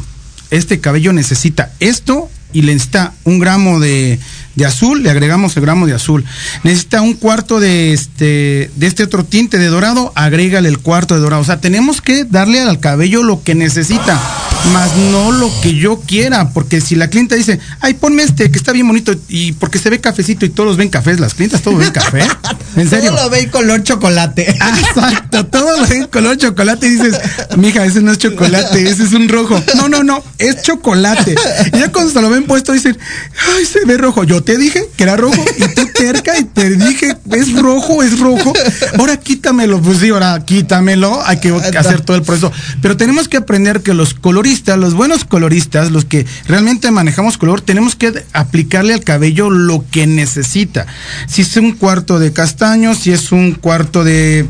Este cabello necesita esto y le necesita un gramo de, de azul, le agregamos el gramo de azul. Necesita un cuarto de este, de este otro tinte de dorado, agrégale el cuarto de dorado. O sea, tenemos que darle al cabello lo que necesita, más no lo que yo quiera, porque si la clienta dice, ay, ponme este que está bien bonito y porque se ve cafecito y todos ven cafés, las clientas todos ven café. En serio. Todo lo ve en color chocolate. Exacto, todo lo ven color chocolate y dices, mija, ese no es chocolate, ese es un rojo. No, no, no, es chocolate. Y ya cuando se lo ven puesto dicen, ay, se ve rojo. Yo te dije que era rojo y tú terca y te dije, es rojo, es rojo. Ahora quítamelo, pues sí, ahora quítamelo, hay que hacer todo el proceso. Pero tenemos que aprender que los los buenos coloristas, los que realmente manejamos color, tenemos que aplicarle al cabello lo que necesita. Si es un cuarto de castaño, si es un cuarto de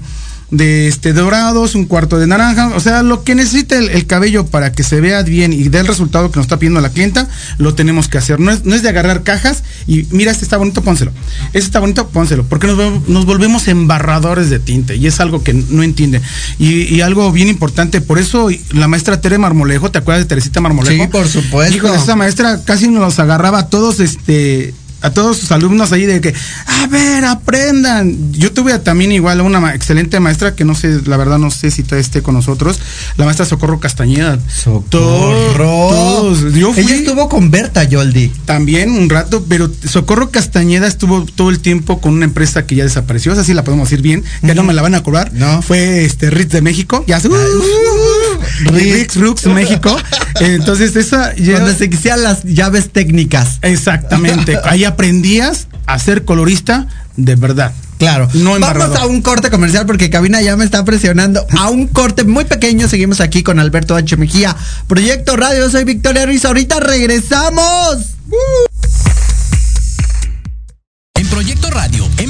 de este dorados, un cuarto de naranja, o sea, lo que necesita el, el, cabello para que se vea bien y dé el resultado que nos está pidiendo la clienta, lo tenemos que hacer. No es, no es de agarrar cajas y mira, este está bonito, pónselo. Este está bonito, pónselo. Porque nos, nos volvemos embarradores de tinte y es algo que no entiende. Y, y, algo bien importante, por eso la maestra Tere Marmolejo, ¿te acuerdas de Teresita Marmolejo? Sí, por supuesto. Hijo, esa maestra casi nos agarraba a todos, este, a todos sus alumnos ahí de que, a ver, aprendan. Yo tuve también igual una excelente maestra que no sé, la verdad no sé si todavía esté con nosotros, la maestra Socorro Castañeda. Socorro. Todos, yo fui, Ella estuvo con Berta Yoldi. También un rato, pero Socorro Castañeda estuvo todo el tiempo con una empresa que ya desapareció, así la podemos decir bien, ya uh -huh. no me la van a cobrar. No. Fue este Ritz de México, ya uh, uh, Ritz Rux México. Entonces esa ya, donde se quisieran las llaves técnicas. Exactamente. Ahí aprendías a ser colorista de verdad. Claro. No Vamos a un corte comercial porque Cabina ya me está presionando. A un corte muy pequeño. Seguimos aquí con Alberto H. Mejía. Proyecto Radio. Soy Victoria Ruiz. Ahorita regresamos. Uh.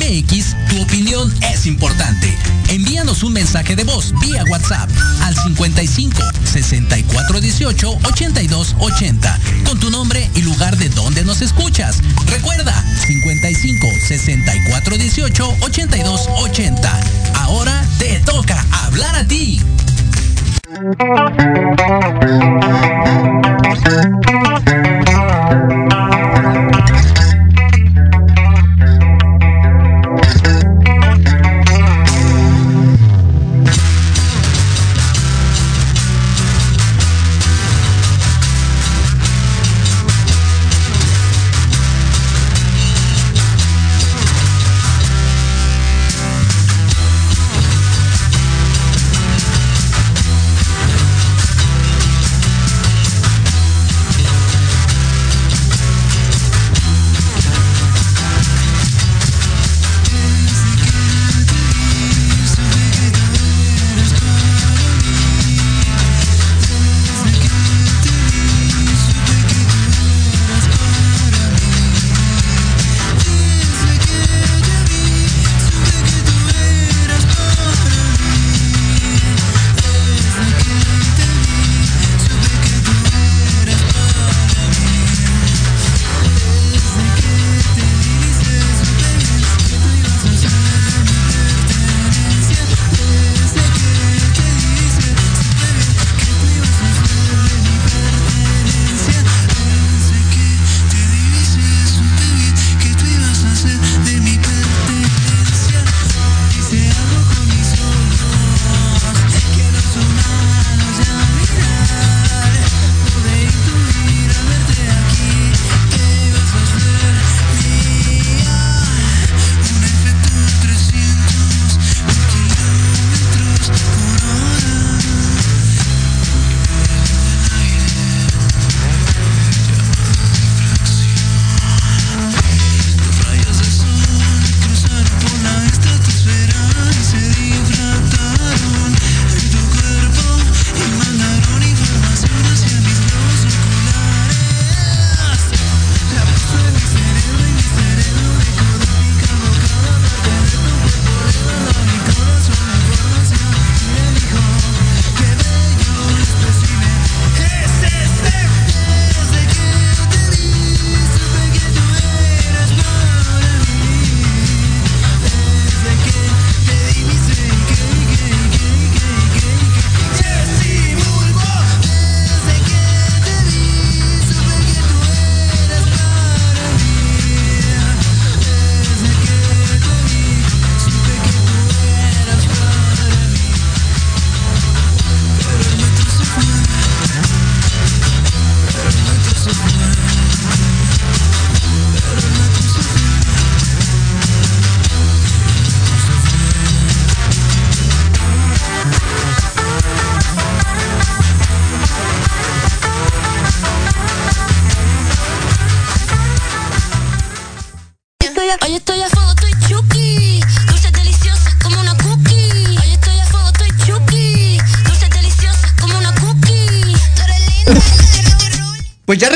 MX, tu opinión es importante. Envíanos un mensaje de voz vía WhatsApp al 55 64 18 82 80 con tu nombre y lugar de donde nos escuchas. Recuerda 55 64 18 82 80. Ahora te toca hablar a ti.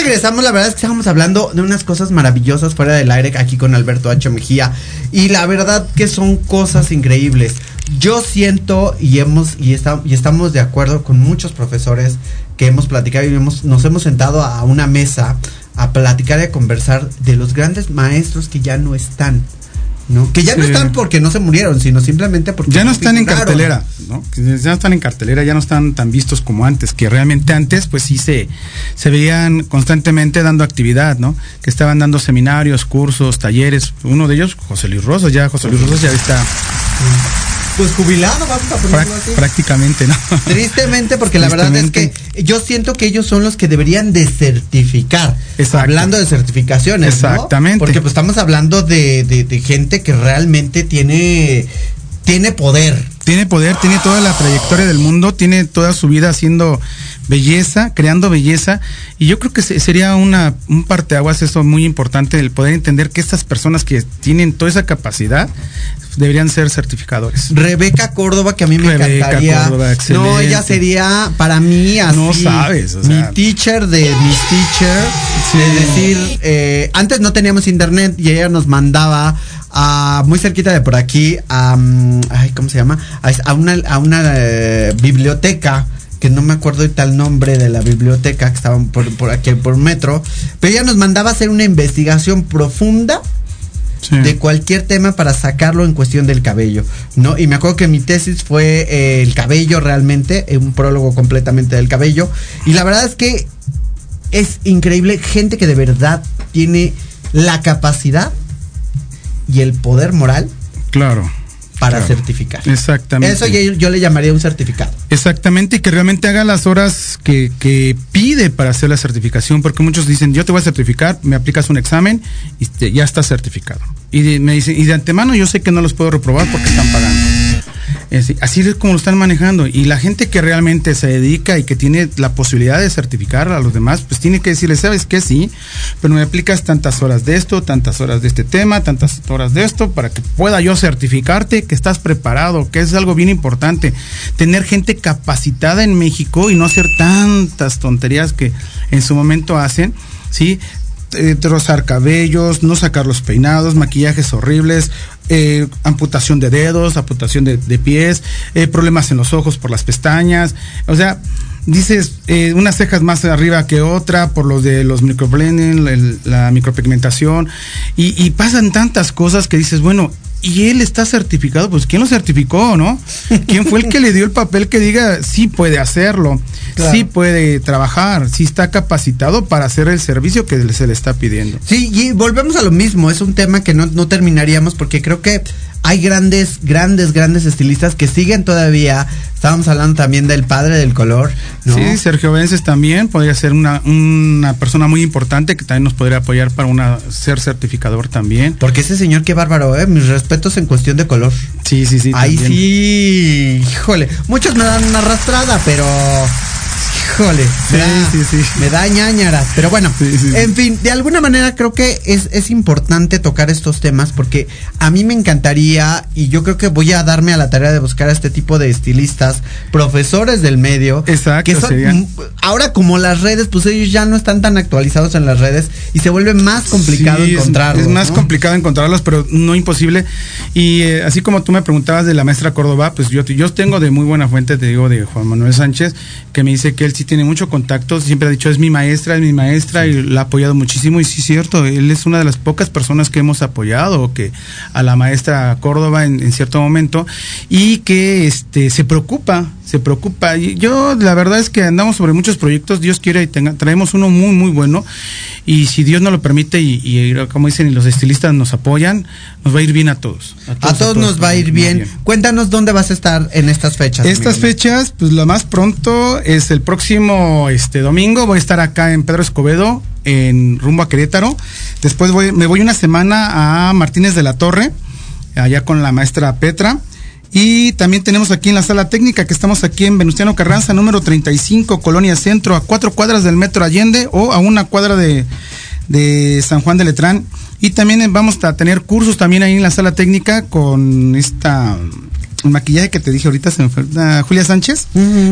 Regresamos, la verdad es que estábamos hablando de unas cosas maravillosas fuera del aire aquí con Alberto H. Mejía. Y la verdad que son cosas increíbles. Yo siento y hemos y, está- y estamos de acuerdo con muchos profesores que hemos platicado y hemos- nos hemos sentado a una mesa a platicar y a conversar de los grandes maestros que ya no están. ¿No? Que ya no están porque no se murieron, sino simplemente porque Ya no están en cartelera, ¿no? Ya no están en cartelera, ya no están tan vistos como antes, que realmente antes pues sí se, se veían constantemente dando actividad, ¿no? Que estaban dando seminarios, cursos, talleres. Uno de ellos, José Luis Rosas, ya José Luis Rosas ya está Pues jubilado, vamos a ponerlo así. prácticamente, ¿no? Tristemente, porque la verdad es que yo siento que ellos son los que deberían de certificar. Exacto. Hablando de certificaciones. ¿no? Exactamente. Porque pues estamos hablando de, de- de gente que realmente tiene, tiene poder. Tiene poder, tiene toda la trayectoria del mundo, tiene toda su vida haciendo belleza, creando belleza. Y yo creo que se- sería una, un parteaguas eso muy importante, el poder entender que estas personas que tienen toda esa capacidad deberían ser certificadores. Rebeca Córdoba, que a mí me Rebeca encantaría. Córdoba, no, ella sería para mí así. No sabes, o mi sea. teacher de mis teachers. Es decir, eh, antes no teníamos internet y ella nos mandaba a muy cerquita de por aquí a, mm, ay, ¿cómo se llama? A, una, a una eh, biblioteca que no me acuerdo ahorita el nombre de la biblioteca que estaban por, por aquí por metro, pero ella nos mandaba a hacer una investigación profunda Sí. de cualquier tema para sacarlo en cuestión del cabello, ¿no? Y me acuerdo que mi tesis fue eh, el cabello realmente, eh, un prólogo completamente del cabello. Y la verdad es que es increíble gente que de verdad tiene la capacidad y el poder moral Claro. para claro. certificar. Exactamente. Eso yo, yo le llamaría un certificado. Exactamente, y que realmente haga las horas que, que pide para hacer la certificación, porque muchos dicen, yo te voy a certificar, me aplicas un examen y te- ya estás certificado. Y de- me dicen, y de antemano yo sé que no los puedo reprobar porque están pagando. Así es como lo están manejando. Y la gente que realmente se dedica y que tiene la posibilidad de certificar a los demás, pues tiene que decirle, ¿sabes qué? Sí, pero me aplicas tantas horas de esto, tantas horas de este tema, tantas horas de esto, para que pueda yo certificarte que estás preparado, que es algo bien importante. Tener gente capacitada en México y no hacer tantas tonterías que en su momento hacen, ¿sí? Eh, trozar cabellos, no sacar los peinados, maquillajes horribles, eh, amputación de dedos, amputación de, pies, eh, problemas en los ojos por las pestañas, o sea, dices eh, unas cejas más arriba que otra por los de los microblending, la micropigmentación. Y pasan tantas cosas que dices, bueno, y él está certificado, pues ¿quién lo certificó, no? ¿Quién fue el que le dio el papel que diga sí puede hacerlo, Claro. sí puede trabajar, sí está capacitado para hacer el servicio que se le está pidiendo? Sí, y volvemos a lo mismo, es un tema que no, no terminaríamos porque creo que hay grandes, grandes, grandes estilistas que siguen todavía. Estábamos hablando también del padre del color, ¿no? Sí, Sergio Vences también podría ser una, una persona muy importante que también nos podría apoyar para una ser certificador también. Porque ese señor, qué bárbaro, ¿eh? Mis respetos en cuestión de color. Sí, sí, sí. Ahí también. sí, híjole. Muchos me dan una arrastrada, pero. Híjole, me, Sí, da, sí, sí. me da ñañaras. Pero bueno, Sí, sí, sí. en fin, de alguna manera creo que es, es importante tocar estos temas porque a mí me encantaría y yo creo que voy a darme a la tarea de buscar a este tipo de estilistas, profesores del medio. Exacto, que son- ahora como las redes, pues ellos ya no están tan actualizados en las redes y se vuelve más complicado Sí, es- encontrarlos. Es, más ¿no? complicado encontrarlos, pero no imposible. Y eh, así como tú me preguntabas de la maestra Córdoba, pues yo, yo tengo de muy buena fuente, te digo, de Juan Manuel Sánchez, que me dice que él sí tiene mucho contacto, siempre ha dicho, es mi maestra, es mi maestra, y la ha apoyado muchísimo. Y sí, es cierto, él es una de las pocas personas que hemos apoyado que a la maestra Córdoba en, en cierto momento, y que este se preocupa, se preocupa. Y yo, la verdad es que andamos sobre muchos proyectos, Dios quiere y tenga, traemos uno muy, muy bueno. Y si Dios nos lo permite y, y como dicen, y los estilistas nos apoyan, nos va a ir bien a todos. A todos, nos va a ir bien. Cuéntanos dónde vas a estar en estas fechas. Estas fechas, pues lo más pronto es el próximo este domingo. Voy a estar acá en Pedro Escobedo, en rumbo a Querétaro. Después voy, me voy una semana a Martínez de la Torre, allá con la maestra Petra. Y también tenemos aquí en la sala técnica que estamos aquí en Venustiano Carranza, número 35, Colonia Centro, a cuatro cuadras del Metro Allende o a una cuadra de, de San Juan de Letrán. Y también vamos a tener cursos también ahí en la sala técnica con esta el maquillaje que te dije ahorita, se me fue, ah, Julia Sánchez,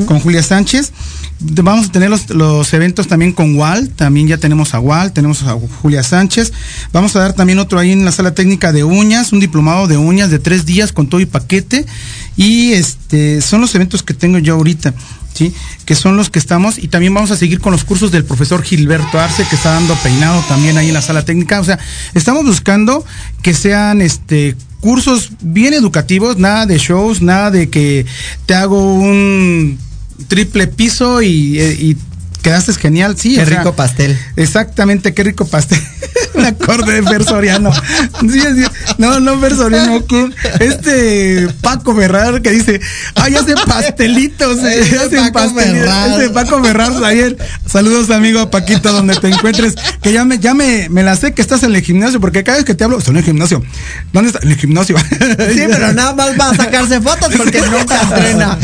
con Julia Sánchez. Vamos a tener los, los eventos también con Wal, también ya tenemos a Wal, tenemos a Julia Sánchez. Vamos a dar también otro ahí en la sala técnica de uñas, un diplomado de uñas de tres días con todo y paquete. Y este son los eventos que tengo yo ahorita. ¿Sí? que son los que estamos y también vamos a seguir con los cursos del profesor Gilberto Arce que está dando peinado también ahí en la sala técnica, o sea, estamos buscando que sean este cursos bien educativos, nada de shows, nada de que te hago un triple piso y, eh, y quedaste genial, sí. Qué o sea, rico pastel. Exactamente, qué rico pastel. Me acordé de Fer Soriano. Sí, sí. No, no Fer Soriano, ¿quién? este Paco Berrar que dice, ay, hacen pastelitos, Ese hacen Paco pastelitos. Berrar. Ese Paco Berrar, ayer. Saludos, amigo Paquito, donde te encuentres. Que ya me, ya me, me la sé que estás en el gimnasio, porque cada vez que te hablo, estoy en el gimnasio. ¿Dónde está? En el gimnasio. Sí, pero nada más va a sacarse fotos porque nunca entrena.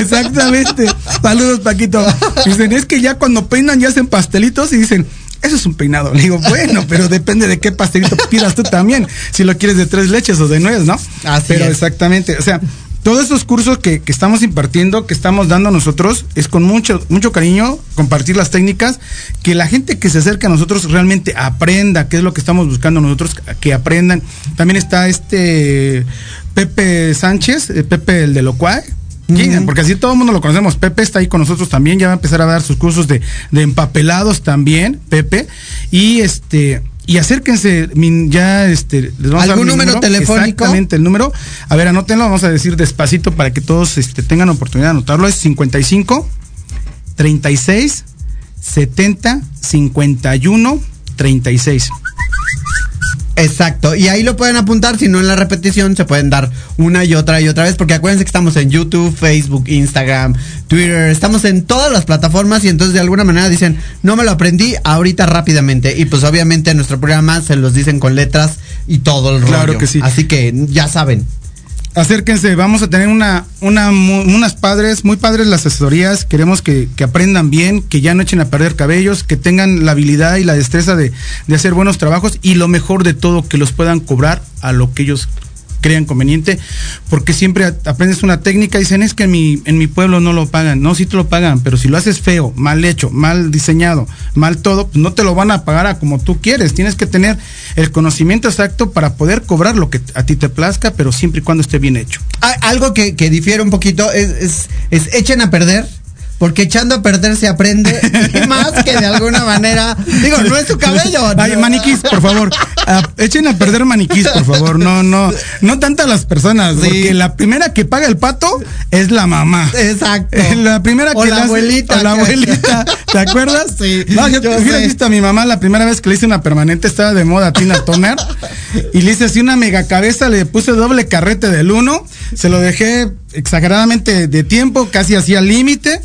Exactamente. Saludos, Paquito. Dicen, es que ya cuando peinan ya hacen pastelitos y dicen, eso es un peinado. Le digo, bueno, pero depende de qué pastelito pidas tú también. Si lo quieres de tres leches o de nuez, ¿no? Así pero es. exactamente. O sea, todos estos cursos que, que estamos impartiendo, que estamos dando nosotros, es con mucho, mucho cariño compartir las técnicas, que la gente que se acerca a nosotros realmente aprenda, qué es lo que estamos buscando nosotros, que aprendan. También está este Pepe Sánchez, eh, Pepe el de Locuay. ¿Quién? Porque así todo el mundo lo conocemos. Pepe está ahí con nosotros también, ya va a empezar a dar sus cursos de, de empapelados también, Pepe. Y este, y acérquense, ya este, les vamos a dar ¿Algún mi número telefónico? Exactamente, el número. A ver, anótenlo, vamos a decir despacito para que todos este, tengan oportunidad de anotarlo. Es 55 36 70 51 36. Exacto, y ahí lo pueden apuntar, si no en la repetición se pueden dar una y otra y otra vez, porque acuérdense que estamos en YouTube, Facebook, Instagram, Twitter, estamos en todas las plataformas y entonces de alguna manera dicen, no me lo aprendí ahorita rápidamente, y pues obviamente en nuestro programa se los dicen con letras y todo el Claro rollo. que sí. Así que ya saben. Acérquense, vamos a tener una, unas padres, muy padres las asesorías. Queremos que, que aprendan bien, que ya no echen a perder cabellos, que tengan la habilidad y la destreza de, de hacer buenos trabajos y lo mejor de todo, que los puedan cobrar a lo que ellos crean conveniente, porque siempre aprendes una técnica y dicen es que en mi, en mi pueblo no lo pagan, no, sí te lo pagan, pero si lo haces feo, mal hecho, mal diseñado, mal todo, pues no te lo van a pagar a como tú quieres, tienes que tener el conocimiento exacto para poder cobrar lo que a ti te plazca, pero siempre y cuando esté bien hecho. Ah, Algo que, que difiere un poquito es, es, es echen a perder. Porque echando a perder se aprende y más que de alguna manera. Digo, no es su cabello. Ay, no. maniquís, por favor. Ah, echen a perder maniquís, por favor. No, no, no tantas las personas, Sí. porque la primera que paga el pato es la mamá. Exacto. Eh, La primera O que la le hace- abuelita. o la abuelita, ¿te acuerdas? Sí, No, yo, yo hubiera visto a mi mamá la primera vez que le hice una permanente, estaba de moda Tina Turner, y le hice así una mega cabeza, le puse doble carrete del uno, se lo dejé exageradamente de tiempo, casi hacía límite,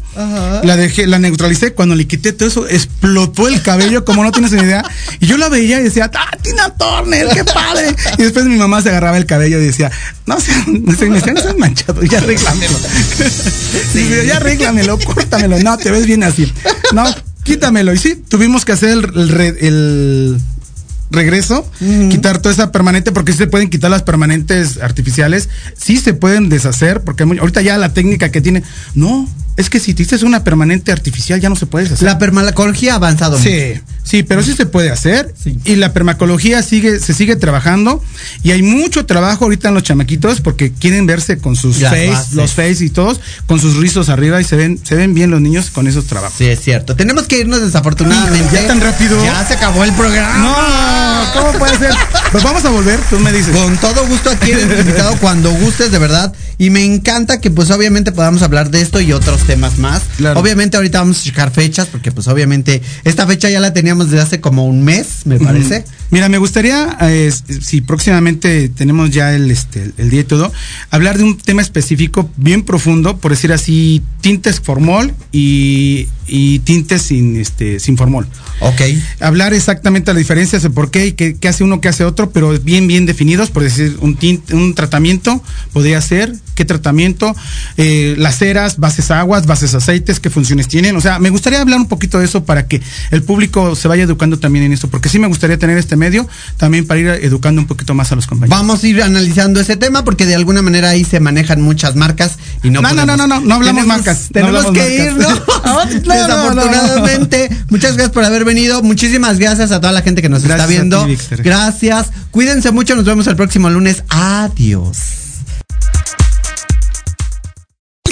la dejé, la neutralicé, cuando le quité todo eso, explotó el cabello, como no tienes ni idea, y yo la veía y decía, ¡ah, Tina Turner, qué padre! Y después mi mamá se agarraba el cabello y decía, no, se, se me están manchado, ya arréglamelo. Dice, ya arréglamelo, córtamelo, no, te ves bien así. No, quítamelo. Y sí, tuvimos que hacer el, el re- el regreso, quitar toda esa permanente, porque sí se pueden quitar las permanentes artificiales, sí se pueden deshacer, porque ahorita ya la técnica que tiene, no, es que si te hiciste una permanente artificial ya no se puede deshacer. La permacología ha avanzado mucho. Sí, sí, pero sí se puede hacer. Sí. Y la permacología sigue, se sigue trabajando. Y hay mucho trabajo ahorita en los chamaquitos porque quieren verse con sus face, bases. los face y todos, con sus rizos arriba y se ven, se ven bien los niños con esos trabajos. Sí, es cierto. Tenemos que irnos desafortunadamente. ¿Ya tan rápido? Ya se acabó el programa. No, ¿cómo puede ser? Pues vamos a volver, tú me dices. Con todo gusto aquí eres invitado cuando gustes, de verdad. Y me encanta que pues obviamente podamos hablar de esto y otros temas más. Claro. Obviamente ahorita vamos a checar fechas porque pues obviamente esta fecha ya la teníamos desde hace como un mes, me parece. Mira, me gustaría, eh, si próximamente tenemos ya el, este, el día y todo, hablar de un tema específico bien profundo, por decir así, tintes formol y, y tintes sin, este, sin formol. Ok. Hablar exactamente la diferencia de por qué y qué, qué hace uno, qué hace otro, pero bien, bien definidos, por decir, un, tinte, un tratamiento podría ser, qué tratamiento, eh, las ceras, bases agua, aguas, bases aceites, qué funciones tienen. O sea, me gustaría hablar un poquito de eso para que el público se vaya educando también en esto, porque sí me gustaría tener este medio también para ir educando un poquito más a los compañeros. Vamos a ir analizando ese tema porque de alguna manera ahí se manejan muchas marcas y no No, no, podemos- no, no, no, no hablamos Tenemos- marcas, no Tenemos hablamos que ir, ¿no? No, no, no, Desafortunadamente, muchas gracias por haber venido. Muchísimas gracias a toda la gente que nos Gracias está viendo. ti, gracias. Cuídense mucho. Nos vemos el próximo lunes. Adiós.